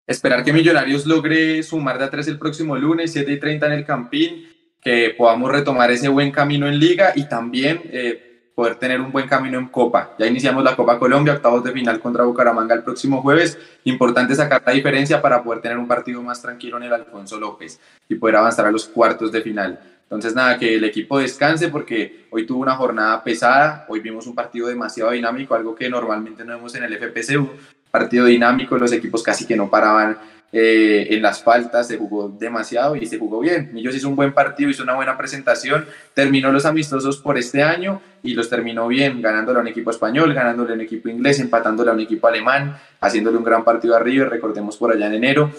Esperar que Millonarios logre sumar de a tres el próximo lunes, 7 y 30 en el Campín, que podamos retomar ese buen camino en Liga y también eh, poder tener un buen camino en Copa. Ya iniciamos la Copa Colombia, octavos de final contra Bucaramanga el próximo jueves. Importante sacar la diferencia para poder tener un partido más tranquilo en el Alfonso López y poder avanzar a los cuartos de final. Entonces, nada, que el equipo descanse porque hoy tuvo una jornada pesada, hoy vimos un partido demasiado dinámico, algo que normalmente no vemos en el FPCU, partido dinámico, los equipos casi que no paraban eh, en las faltas, se jugó demasiado y se jugó bien. Millos hizo un buen partido, hizo una buena presentación, terminó los amistosos por este año y los terminó bien, ganándole a un equipo español, ganándole a un equipo inglés, empatándole a un equipo alemán, haciéndole un gran partido a River, recordemos por allá en enero.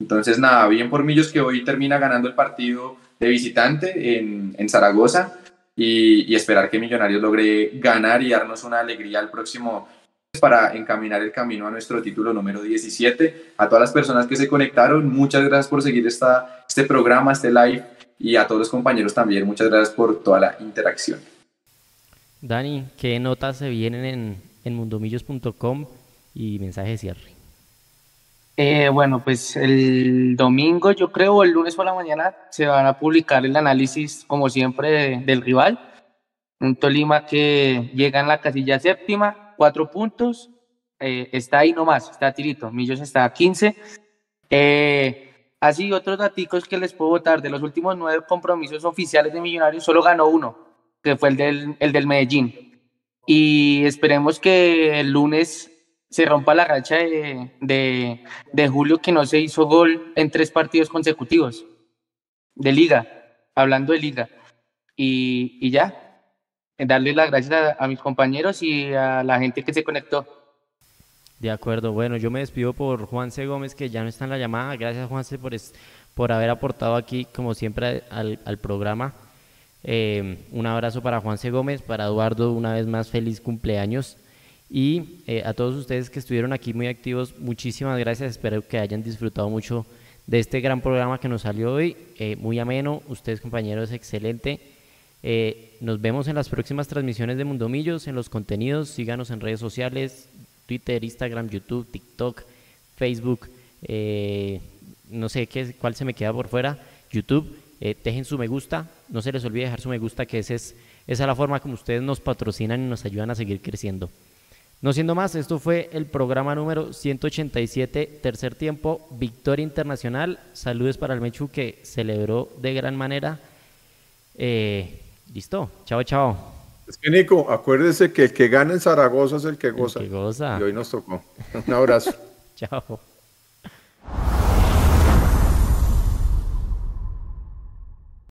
Entonces, nada, bien por Millos que hoy termina ganando el partido de visitante en, en Zaragoza y, y esperar que Millonarios logre ganar y darnos una alegría el próximo para encaminar el camino a nuestro título número 17. A todas las personas que se conectaron, muchas gracias por seguir esta, este programa, este live, y a todos los compañeros también, muchas gracias por toda la interacción. Dani, ¿qué notas se vienen en, en mundomillos.com y mensaje de cierre? Eh, bueno, pues el domingo, yo creo, el lunes por la mañana, se van a publicar el análisis, como siempre, del rival. Un Tolima que llega en la casilla séptima, cuatro puntos, eh, está ahí nomás, está tirito, Millos está a 15. Eh, así, otros datos que les puedo votar, de los últimos nueve compromisos oficiales de Millonarios, solo ganó uno, que fue el del, el del Medellín. Y esperemos que el lunes se rompa la racha de, de, de, Julio que no se hizo gol en tres partidos consecutivos de liga, hablando de liga. Y, y ya, darle las gracias a, mis compañeros y a la gente que se conectó. De acuerdo, bueno, yo me despido por Juanse Gómez, que ya no está en la llamada. Gracias, Juanse, por, por haber aportado aquí, como siempre, al, al programa. Eh, un abrazo para Juanse Gómez, para Eduardo, una vez más, feliz cumpleaños. Y eh, a todos ustedes que estuvieron aquí muy activos, muchísimas gracias. Espero que hayan disfrutado mucho de este gran programa que nos salió hoy. Eh, muy ameno, ustedes, compañeros, excelente. Eh, nos vemos en las próximas transmisiones de Mundomillos, en los contenidos. Síganos en redes sociales, Twitter, Instagram, YouTube, TikTok, Facebook. Eh, no sé qué, cuál se me queda por fuera. YouTube. Eh, dejen su me gusta. No se les olvide dejar su me gusta, que ese es, esa es la forma como ustedes nos patrocinan y nos ayudan a seguir creciendo. No siendo más, esto fue el programa número 187, tercer tiempo, Victoria Internacional. Saludos para el Mechu que celebró de gran manera. Listo, chao, chao. Es que Nico, acuérdese que el que gana en Zaragoza es el que goza. El que goza. Y hoy nos tocó. Un abrazo. <laughs> chao.